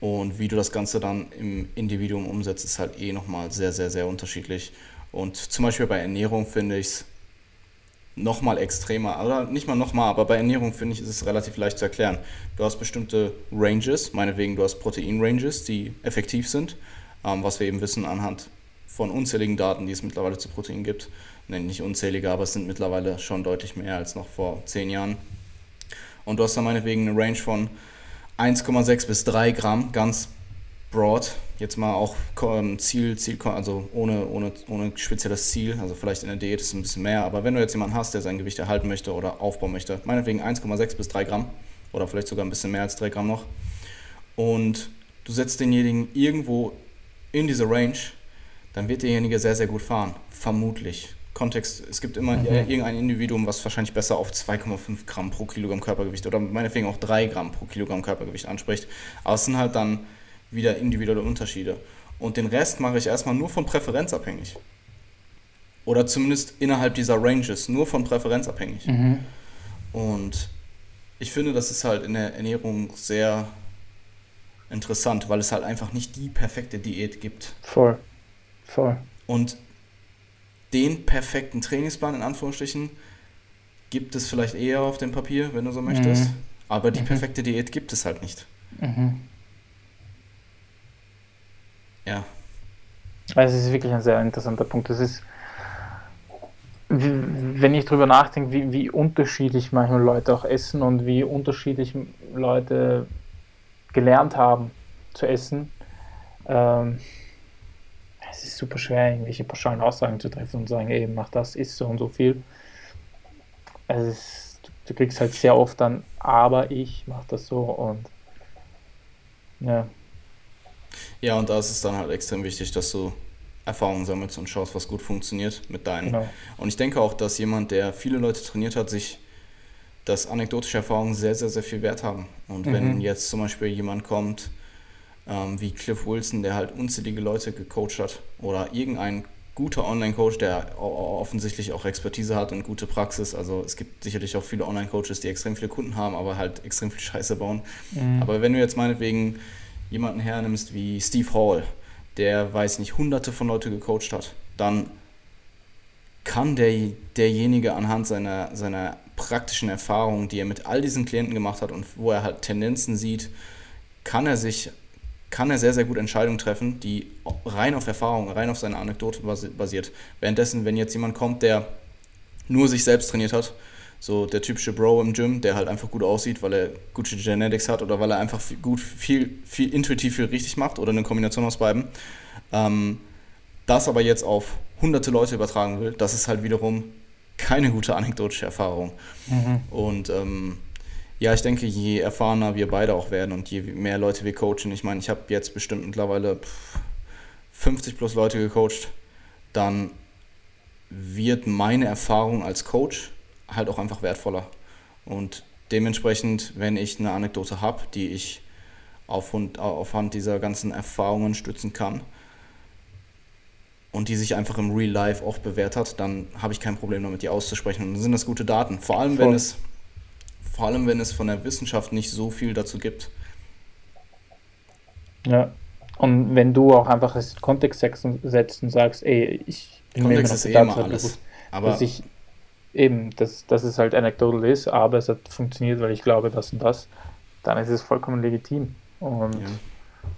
Und wie du das Ganze dann im Individuum umsetzt, ist halt eh nochmal sehr, sehr, sehr unterschiedlich. Und zum Beispiel bei Ernährung finde ich es nochmal extremer, oder nicht mal nochmal, aber bei Ernährung finde ich, ist es relativ leicht zu erklären. Du hast bestimmte Ranges, meinetwegen du hast Protein-Ranges, die effektiv sind, was wir eben wissen anhand von unzähligen Daten, die es mittlerweile zu Protein gibt. Nein, nicht unzählige, aber es sind mittlerweile schon deutlich mehr als noch vor zehn Jahren. Und du hast dann meinetwegen eine Range von 1,6 bis 3 Gramm, ganz broad. Jetzt mal auch ähm, Ziel, Ziel, also ohne, ohne, ohne spezielles Ziel. Also vielleicht in der Diät ist es ein bisschen mehr, aber wenn du jetzt jemanden hast, der sein Gewicht erhalten möchte oder aufbauen möchte, meinetwegen 1,6 bis 3 Gramm oder vielleicht sogar ein bisschen mehr als 3 Gramm noch. Und du setzt denjenigen irgendwo in diese Range, dann wird derjenige sehr, sehr gut fahren. Vermutlich. Kontext, es gibt immer Mhm. irgendein Individuum, was wahrscheinlich besser auf 2,5 Gramm pro Kilogramm Körpergewicht oder meinetwegen auch 3 Gramm pro Kilogramm Körpergewicht anspricht. Aber es sind halt dann wieder individuelle Unterschiede. Und den Rest mache ich erstmal nur von Präferenz abhängig. Oder zumindest innerhalb dieser Ranges, nur von Präferenz abhängig. Mhm. Und ich finde, das ist halt in der Ernährung sehr interessant, weil es halt einfach nicht die perfekte Diät gibt. Voll. Voll. Und den perfekten Trainingsplan in Anführungsstrichen gibt es vielleicht eher auf dem Papier, wenn du so möchtest. Mhm. Aber die Mhm. perfekte Diät gibt es halt nicht. Mhm. Ja. Also es ist wirklich ein sehr interessanter Punkt. Das ist, wenn ich drüber nachdenke, wie, wie unterschiedlich manchmal Leute auch essen und wie unterschiedlich Leute gelernt haben zu essen, ähm, es ist super schwer, irgendwelche pauschalen Aussagen zu treffen und sagen, ey, mach das, isst so und so viel. Also es ist, du, du kriegst halt sehr oft dann, aber ich mach das so und ja, Ja, und da ist es dann halt extrem wichtig, dass du Erfahrungen sammelst und schaust, was gut funktioniert mit deinen. genau. Und ich denke auch, dass jemand, der viele Leute trainiert hat, sich dass anekdotische Erfahrungen sehr, sehr, sehr viel Wert haben. Und wenn Mhm. jetzt zum Beispiel jemand kommt, ähm, wie Cliff Wilson, der halt unzählige Leute gecoacht hat, oder irgendein guter Online-Coach, der offensichtlich auch Expertise hat und gute Praxis. Also es gibt sicherlich auch viele Online-Coaches, die extrem viele Kunden haben, aber halt extrem viel Scheiße bauen. Mhm. Aber wenn du jetzt meinetwegen jemanden hernimmst wie Steve Hall, der, weiß nicht, hunderte von Leute gecoacht hat, dann kann der, derjenige anhand seiner, seiner praktischen Erfahrungen, die er mit all diesen Klienten gemacht hat und wo er halt Tendenzen sieht, kann er sich, kann er sehr, sehr gut Entscheidungen treffen, die rein auf Erfahrung, rein auf seine Anekdote basi- basiert. Währenddessen, wenn jetzt jemand kommt, der nur sich selbst trainiert hat, so der typische Bro im Gym, der halt einfach gut aussieht, weil er gute Genetics hat oder weil er einfach viel, gut, viel, viel intuitiv viel richtig macht oder eine Kombination aus beiden, ähm, das aber jetzt auf hunderte Leute übertragen will, das ist halt wiederum keine gute anekdotische Erfahrung. Mhm. Und ähm, ja, ich denke, je erfahrener wir beide auch werden und je mehr Leute wir coachen, ich meine, ich habe jetzt bestimmt mittlerweile pff, 50 plus Leute gecoacht, dann wird meine Erfahrung als Coach halt auch einfach wertvoller. Und dementsprechend, wenn ich eine Anekdote habe, die ich aufhand, aufhand dieser ganzen Erfahrungen stützen kann und die sich einfach im Real Life auch bewährt hat, dann habe ich kein Problem damit, die auszusprechen. Und dann sind das gute Daten. Vor allem, wenn es, vor allem, wenn es von der Wissenschaft nicht so viel dazu gibt. Ja. Und wenn du auch einfach das Kontext setzen- setzt und sagst, ey, ich bin mir Kontext ist noch eh immer alles. bewusst, Aber dass ich eben, dass, dass es halt anecdotal ist, aber es hat funktioniert, weil ich glaube, das und das, dann ist es vollkommen legitim. Und ja.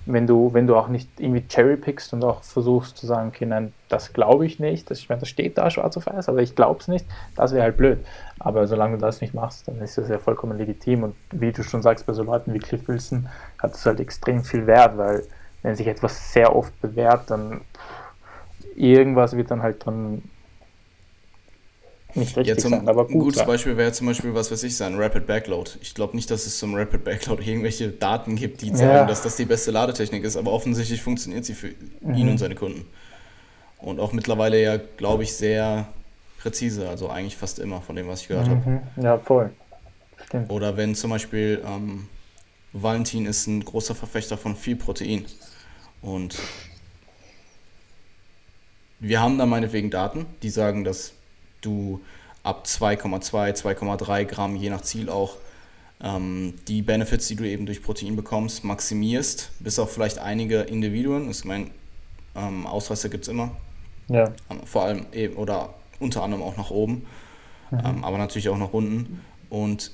Wenn du, wenn du auch nicht irgendwie cherrypickst und auch versuchst zu sagen, okay, nein, das glaube ich nicht, das, ich meine, das steht da schwarz auf weiß, aber ich glaube es nicht, das wäre halt blöd. Aber solange du das nicht machst, dann ist das ja vollkommen legitim. Und wie du schon sagst, bei so Leuten wie Cliff Wilson hat es halt extrem viel Wert, weil wenn sich etwas sehr oft bewährt, dann irgendwas wird dann halt dann nicht richtig Ja, zum, sein, aber ein gut gutes sein. Beispiel wäre zum Beispiel, was weiß ich, sein Rapid Backload. Ich glaube nicht, dass es zum Rapid Backload irgendwelche Daten gibt, die sagen, Ja. dass das die beste Ladetechnik ist, aber offensichtlich funktioniert sie für ihn Mhm. und seine Kunden. Und auch mittlerweile ja, glaube ich, sehr präzise, also eigentlich fast immer von dem, was ich gehört habe. Mhm. Ja, voll. Stimmt. Oder wenn zum Beispiel ähm, Valentin ist ein großer Verfechter von viel Protein. Und wir haben da meinetwegen Daten, die sagen, dass du ab 2,2, 2,3 Gramm, je nach Ziel auch, ähm, die Benefits, die du eben durch Protein bekommst, maximierst, bis auf vielleicht einige Individuen. Ich meine, ähm, Ausreißer gibt es immer. Ja. Ähm, vor allem eben, oder unter anderem auch nach oben, ähm, aber natürlich auch nach unten. Und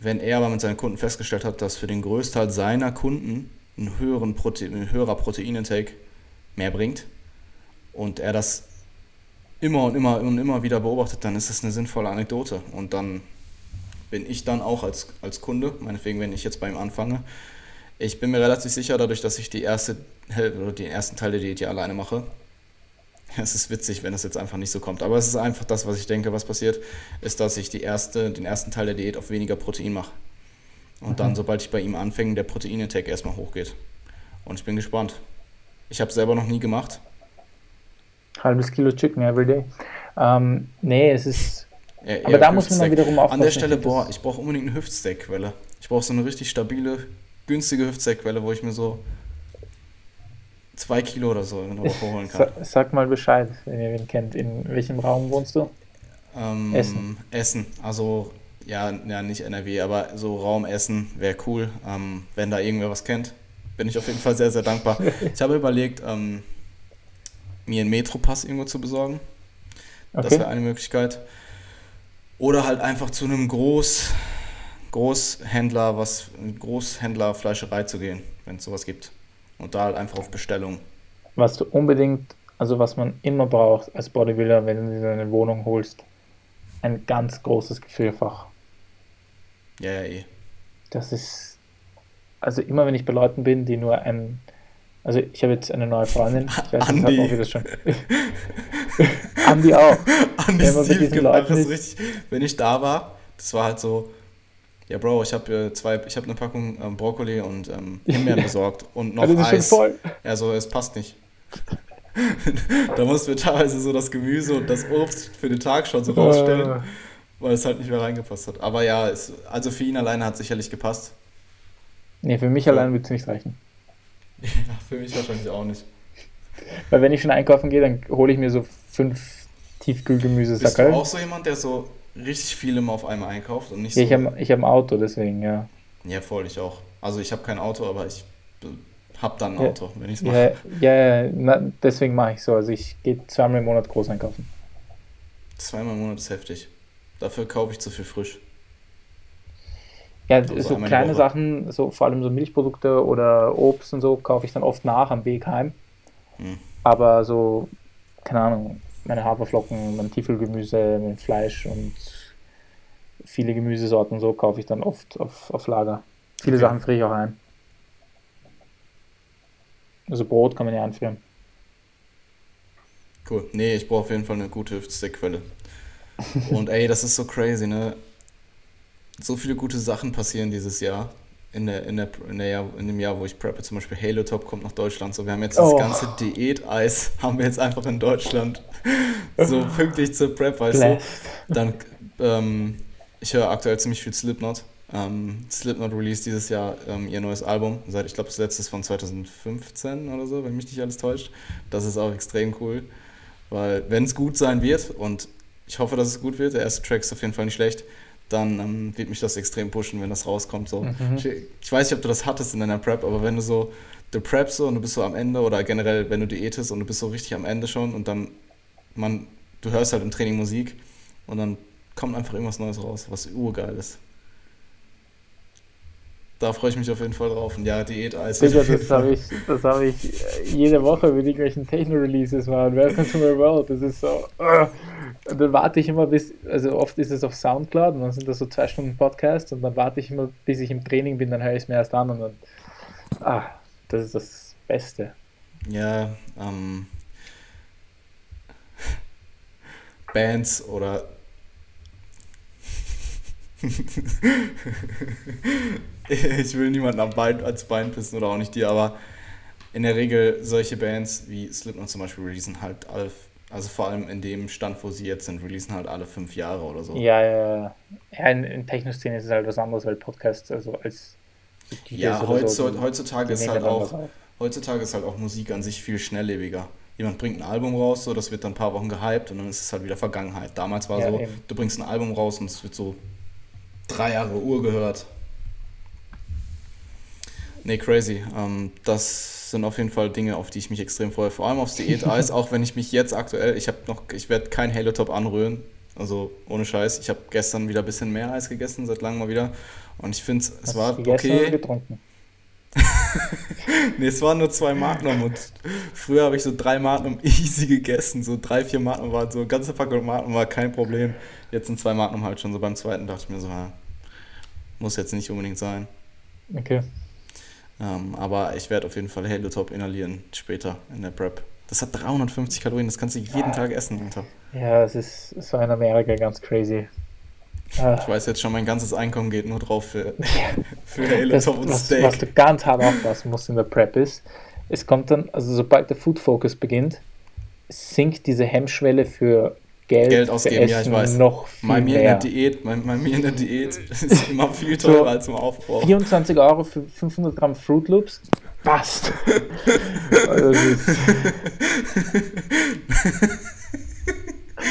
wenn er aber mit seinen Kunden festgestellt hat, dass für den Größteil seiner Kunden ein, höheren Prote ein höherer Proteinintake mehr bringt und er das immer und immer und immer wieder beobachtet, dann ist das eine sinnvolle Anekdote. Und dann bin ich dann auch als, als Kunde, meinetwegen, wenn ich jetzt bei ihm anfange, ich bin mir relativ sicher, dadurch, dass ich die erste oder den ersten Teil der Diät hier alleine mache. Es ist witzig, wenn es jetzt einfach nicht so kommt. Aber es ist einfach das, was ich denke, was passiert, ist, dass ich die erste, den ersten Teil der Diät auf weniger Protein mache. Und dann, sobald ich bei ihm anfange, der Proteinintake erstmal hochgeht. Und ich bin gespannt. Ich habe es selber noch nie gemacht. Halbes Kilo Chicken every day. Ähm, nee, es ist. Eher- aber da muss man dann wiederum aufpassen. An der Stelle, boah, ich brauche unbedingt eine Hüftsteak-Quelle. Ich brauche so eine richtig stabile, günstige Hüftsteak-Quelle, wo ich mir so zwei Kilo oder so in der Woche holen kann. Sa sag mal Bescheid, wenn ihr wen kennt. In welchem Raum wohnst du? Ähm, Essen. Essen. Also, ja, ja, nicht NRW, aber so Raum Essen wäre cool. Ähm, wenn da irgendwer was kennt, bin ich auf jeden Fall sehr, sehr dankbar. Ich habe überlegt, ähm, mir einen Metropass irgendwo zu besorgen. Das Okay. wäre eine Möglichkeit. Oder halt einfach zu einem Groß, Großhändler, was Großhändler Fleischerei zu gehen, wenn es sowas gibt. Und da halt einfach auf Bestellung. Was du unbedingt, also was man immer braucht als Bodybuilder, wenn du dir eine Wohnung holst, ein ganz großes Gefrierfach. Ja, ja, eh. Das ist, also immer wenn ich bei Leuten bin, die nur ein, also ich habe jetzt eine neue Freundin, ich weiß nicht, Andi. ihr das schon. Andi auch. Andi mit Steve so ist- richtig, wenn ich da war, das war halt so, ja Bro, ich habe äh, zwei, ich habe eine Packung ähm, Brokkoli und ähm, Himbeeren besorgt und noch Also das ist schon Eis. voll. Ja, so, es passt nicht. da mussten wir teilweise so das Gemüse und das Obst für den Tag schon so rausstellen, Äh, weil es halt nicht mehr reingepasst hat. Aber ja, es, also für ihn alleine hat es sicherlich gepasst. nee, für mich allein wird es nicht reichen. Ja, für mich wahrscheinlich auch nicht. Weil wenn ich schon einkaufen gehe, dann hole ich mir so fünf Bist du Tiefkühlgemüsesackerl. auch so jemand, der so richtig viel immer auf einmal einkauft und nicht Ja, so... ich habe ich hab ein Auto, deswegen, ja. Ja, voll, ich auch. Also ich habe kein Auto, aber ich habe dann ein Ja. Auto, wenn ich es mache. Ja, ja, ja na, deswegen mache ich so. Also ich gehe zweimal im Monat groß einkaufen. Zweimal im Monat ist heftig. Dafür kaufe ich zu viel frisch. Ja, Also so kleine Woche. Sachen, so vor allem so Milchprodukte oder Obst und so, kaufe ich dann oft nach am Weg heim. Hm. Aber so, keine Ahnung, meine Haferflocken, mein Tiefkühlgemüse, mein Fleisch und viele Gemüsesorten und so kaufe ich dann oft auf, auf Lager. Viele Okay. Sachen friere ich auch ein. Also Brot kann man ja einfrieren. Cool. Nee, ich brauche auf jeden Fall eine gute Hüftsteak-Quelle. Und ey, das ist so crazy, ne? So viele gute Sachen passieren dieses Jahr. In, der, in, der, in, der Jahr, in dem Jahr, wo ich preppe, zum Beispiel Halo Top kommt nach Deutschland. So, wir haben jetzt das Oh. ganze Diät-Eis, haben wir jetzt einfach in Deutschland. So pünktlich zur Prep, weißt du? Dann, ähm, ich höre aktuell ziemlich viel Slipknot. Ähm, Slipknot released dieses Jahr ähm, ihr neues Album. Seit, ich glaube, das letzte ist von 2015 oder so, wenn mich nicht alles täuscht. Das ist auch extrem cool. Weil, wenn es gut sein wird, und ich hoffe, dass es gut wird, der erste Track ist auf jeden Fall nicht schlecht, dann ähm, wird mich das extrem pushen, wenn das rauskommt. So. Mhm. Ich, ich weiß nicht, ob du das hattest in deiner Prep, aber wenn du so, du preppst so und du bist so am Ende oder generell, wenn du diätest und du bist so richtig am Ende schon und dann, man, du hörst halt im Training Musik und dann kommt einfach irgendwas Neues raus, was urgeil ist. Da freue ich mich auf jeden Fall drauf. Und ja, Diät-Eis. Digga, auf jeden das habe ich, das hab ich äh, jede Woche mit irgendwelchen Techno-Releases machen. Welcome to my world. Das ist so. äh. Und dann warte ich immer bis, also oft ist es auf Soundcloud und dann sind das so zwei Stunden Podcast und dann warte ich immer, bis ich im Training bin, dann höre ich es mir erst an und dann. Ah, das ist das Beste. Ja, ähm, Bands oder ich will niemanden am Bein, als Bein pissen oder auch nicht dir, aber in der Regel solche Bands wie Slipknot zum Beispiel releasen halt Alf, Also vor allem in dem Stand, wo sie jetzt sind, releasen halt alle fünf Jahre oder so. Ja, ja, ja. In, in Techno-Szene ist es halt was anderes, weil Podcasts, also als Ja, heutzutage, so, heutzutage ist halt auch, heutzutage ist halt auch Musik an sich viel schnelllebiger. Jemand bringt ein Album raus, so das wird dann ein paar Wochen gehypt und dann ist es halt wieder Vergangenheit. Damals war ja, so, eben. du bringst ein Album raus und es wird so drei Jahre Uhr gehört. Nee, crazy. Ähm, das sind auf jeden Fall Dinge, auf die ich mich extrem freue. Vor allem aufs Diät-Eis, auch wenn ich mich jetzt aktuell, ich habe noch, ich werde kein Halo Top anrühren. Also ohne Scheiß. Ich habe gestern wieder ein bisschen mehr Eis gegessen, seit langem mal wieder. Und ich finde, es war okay. getrunken? nee, es waren nur zwei Magnum und früher habe ich so drei Magnum easy gegessen. So drei, vier Magnum waren so, ganze Packung Magnum war kein Problem. Jetzt sind zwei Magnum halt schon so beim zweiten, dachte ich mir so, ja, muss jetzt nicht unbedingt sein. Okay. Ähm, aber ich werde auf jeden Fall Halo Top inhalieren später in der Prep. Das hat 350 Kalorien, das kannst du jeden ja. Tag essen, Alter. Ja, es ist so in Amerika ganz crazy. Ah. Ich weiß jetzt schon, mein ganzes Einkommen geht nur drauf für, für Halo Top und was, Steak. Was du ganz hart aufpassen musst in der Prep ist, es kommt dann, also sobald der Food Focus beginnt, sinkt diese Hemmschwelle für Geld, Geld ausgeben, ja, ich weiß. Noch viel bei mir mehr. in der Diät, bei, bei mir in der Diät ist immer viel teurer so, als im Aufbau. 24 Euro für 500 Gramm Fruit Loops, passt.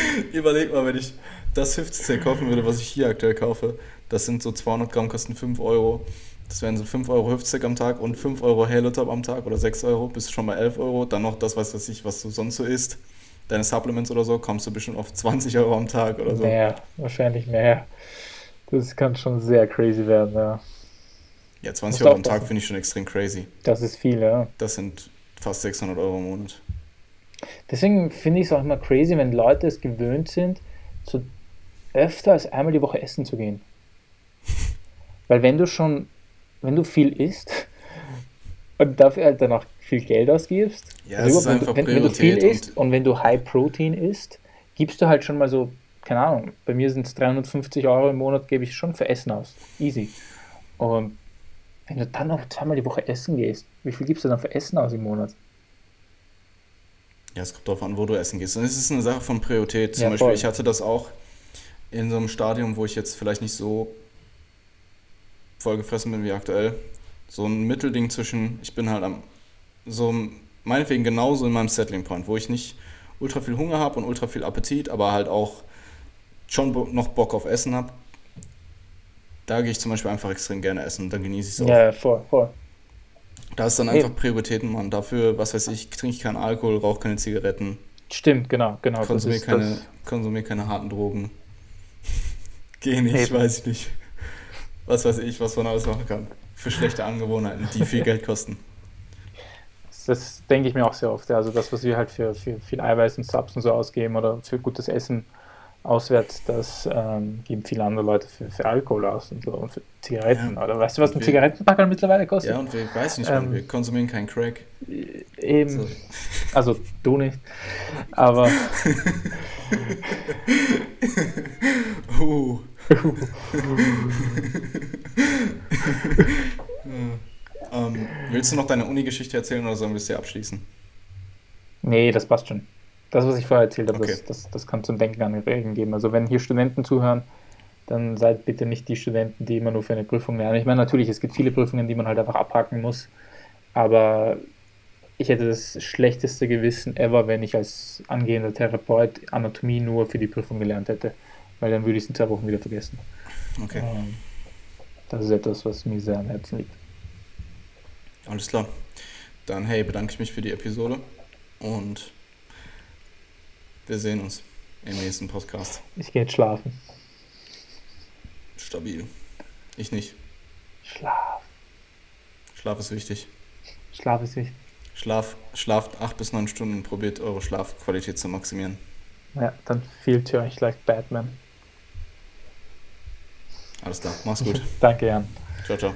Überleg mal, wenn ich das 50 kaufen würde, was ich hier aktuell kaufe, das sind so 200 Gramm, kosten 5 Euro. Das wären so 5 Euro Hüftstick am Tag und 5 Euro Halo Top am Tag oder 6 Euro, bist schon bei 11 Euro. Dann noch das, was weiß ich, was du sonst so isst deine Supplements oder so, kommst du bestimmt auf 20 Euro am Tag oder so. Mehr, wahrscheinlich mehr. Das kann schon sehr crazy werden, ja. Ja, 20 Euro am Tag finde ich schon extrem crazy. Das ist viel, ja. Das sind fast 600 Euro im Monat. Deswegen finde ich es auch immer crazy, wenn Leute es gewöhnt sind, so öfter als einmal die Woche essen zu gehen. Weil wenn du schon, wenn du viel isst und dafür halt danach viel Geld ausgibst. Ja, also es ist einfach wenn, wenn, du viel isst und, und wenn du High Protein isst, gibst du halt schon mal so, keine Ahnung, bei mir sind es 350 Euro im Monat, gebe ich schon für Essen aus. Easy. Und wenn du dann noch zweimal die Woche essen gehst, wie viel gibst du dann für Essen aus im Monat? Ja, es kommt darauf an, wo du essen gehst. Und es ist eine Sache von Priorität. Zum ja, Beispiel, voll. ich hatte das auch in so einem Stadium, wo ich jetzt vielleicht nicht so vollgefressen bin wie aktuell. So ein Mittelding zwischen, ich bin halt am so meinetwegen genauso in meinem Settling Point, wo ich nicht ultra viel Hunger habe und ultra viel Appetit, aber halt auch schon noch Bock auf Essen habe. Da gehe ich zum Beispiel einfach extrem gerne essen und dann genieße ich es auch. Ja, voll, voll. Da ist dann einfach Eben. Prioritäten, man. Dafür, was weiß ich, trinke ich keinen Alkohol, rauche keine Zigaretten. Stimmt, genau, genau. Konsumiere keine, konsumier keine harten Drogen. Gehe nicht, Eben. weiß ich nicht. Was weiß ich, was man alles machen kann. Für schlechte Angewohnheiten, die viel Geld kosten das denke ich mir auch sehr oft. Ja. Also das, was wir halt für, für viel Eiweiß und Subs und so ausgeben oder für gutes Essen auswärts, das ähm, geben viele andere Leute für, für Alkohol aus und so und für Zigaretten. Ja. Oder weißt du, was ein Zigarettenpacker mittlerweile kostet? Ja, und wir weiß nicht, ähm, wir konsumieren keinen Crack. Eben. So. Also du nicht. Aber. uh. Ähm, willst du noch deine Uni-Geschichte erzählen oder sollen wir es hier abschließen? Nee, das passt schon. Das, was ich vorher erzählt habe, okay. das, das, das kann zum Denken anregen geben. Also wenn hier Studenten zuhören, dann seid bitte nicht die Studenten, die immer nur für eine Prüfung lernen. Ich meine, natürlich, es gibt viele Prüfungen, die man halt einfach abhaken muss, aber ich hätte das schlechteste Gewissen ever, wenn ich als angehender Therapeut Anatomie nur für die Prüfung gelernt hätte, weil dann würde ich es in zwei Wochen wieder vergessen. Okay. Ähm, das ist etwas, was mir sehr am Herzen liegt. Alles klar. Dann, hey, bedanke ich mich für die Episode und wir sehen uns im nächsten Podcast. Ich gehe jetzt schlafen. Stabil. Ich nicht. Schlaf. Schlaf ist wichtig. Schlaf ist wichtig. Schlaf, schlaft acht bis neun Stunden und probiert eure Schlafqualität zu maximieren. Ja, dann fühlt ihr euch like Batman. Alles klar, mach's gut. Danke, Jan. Ciao, ciao.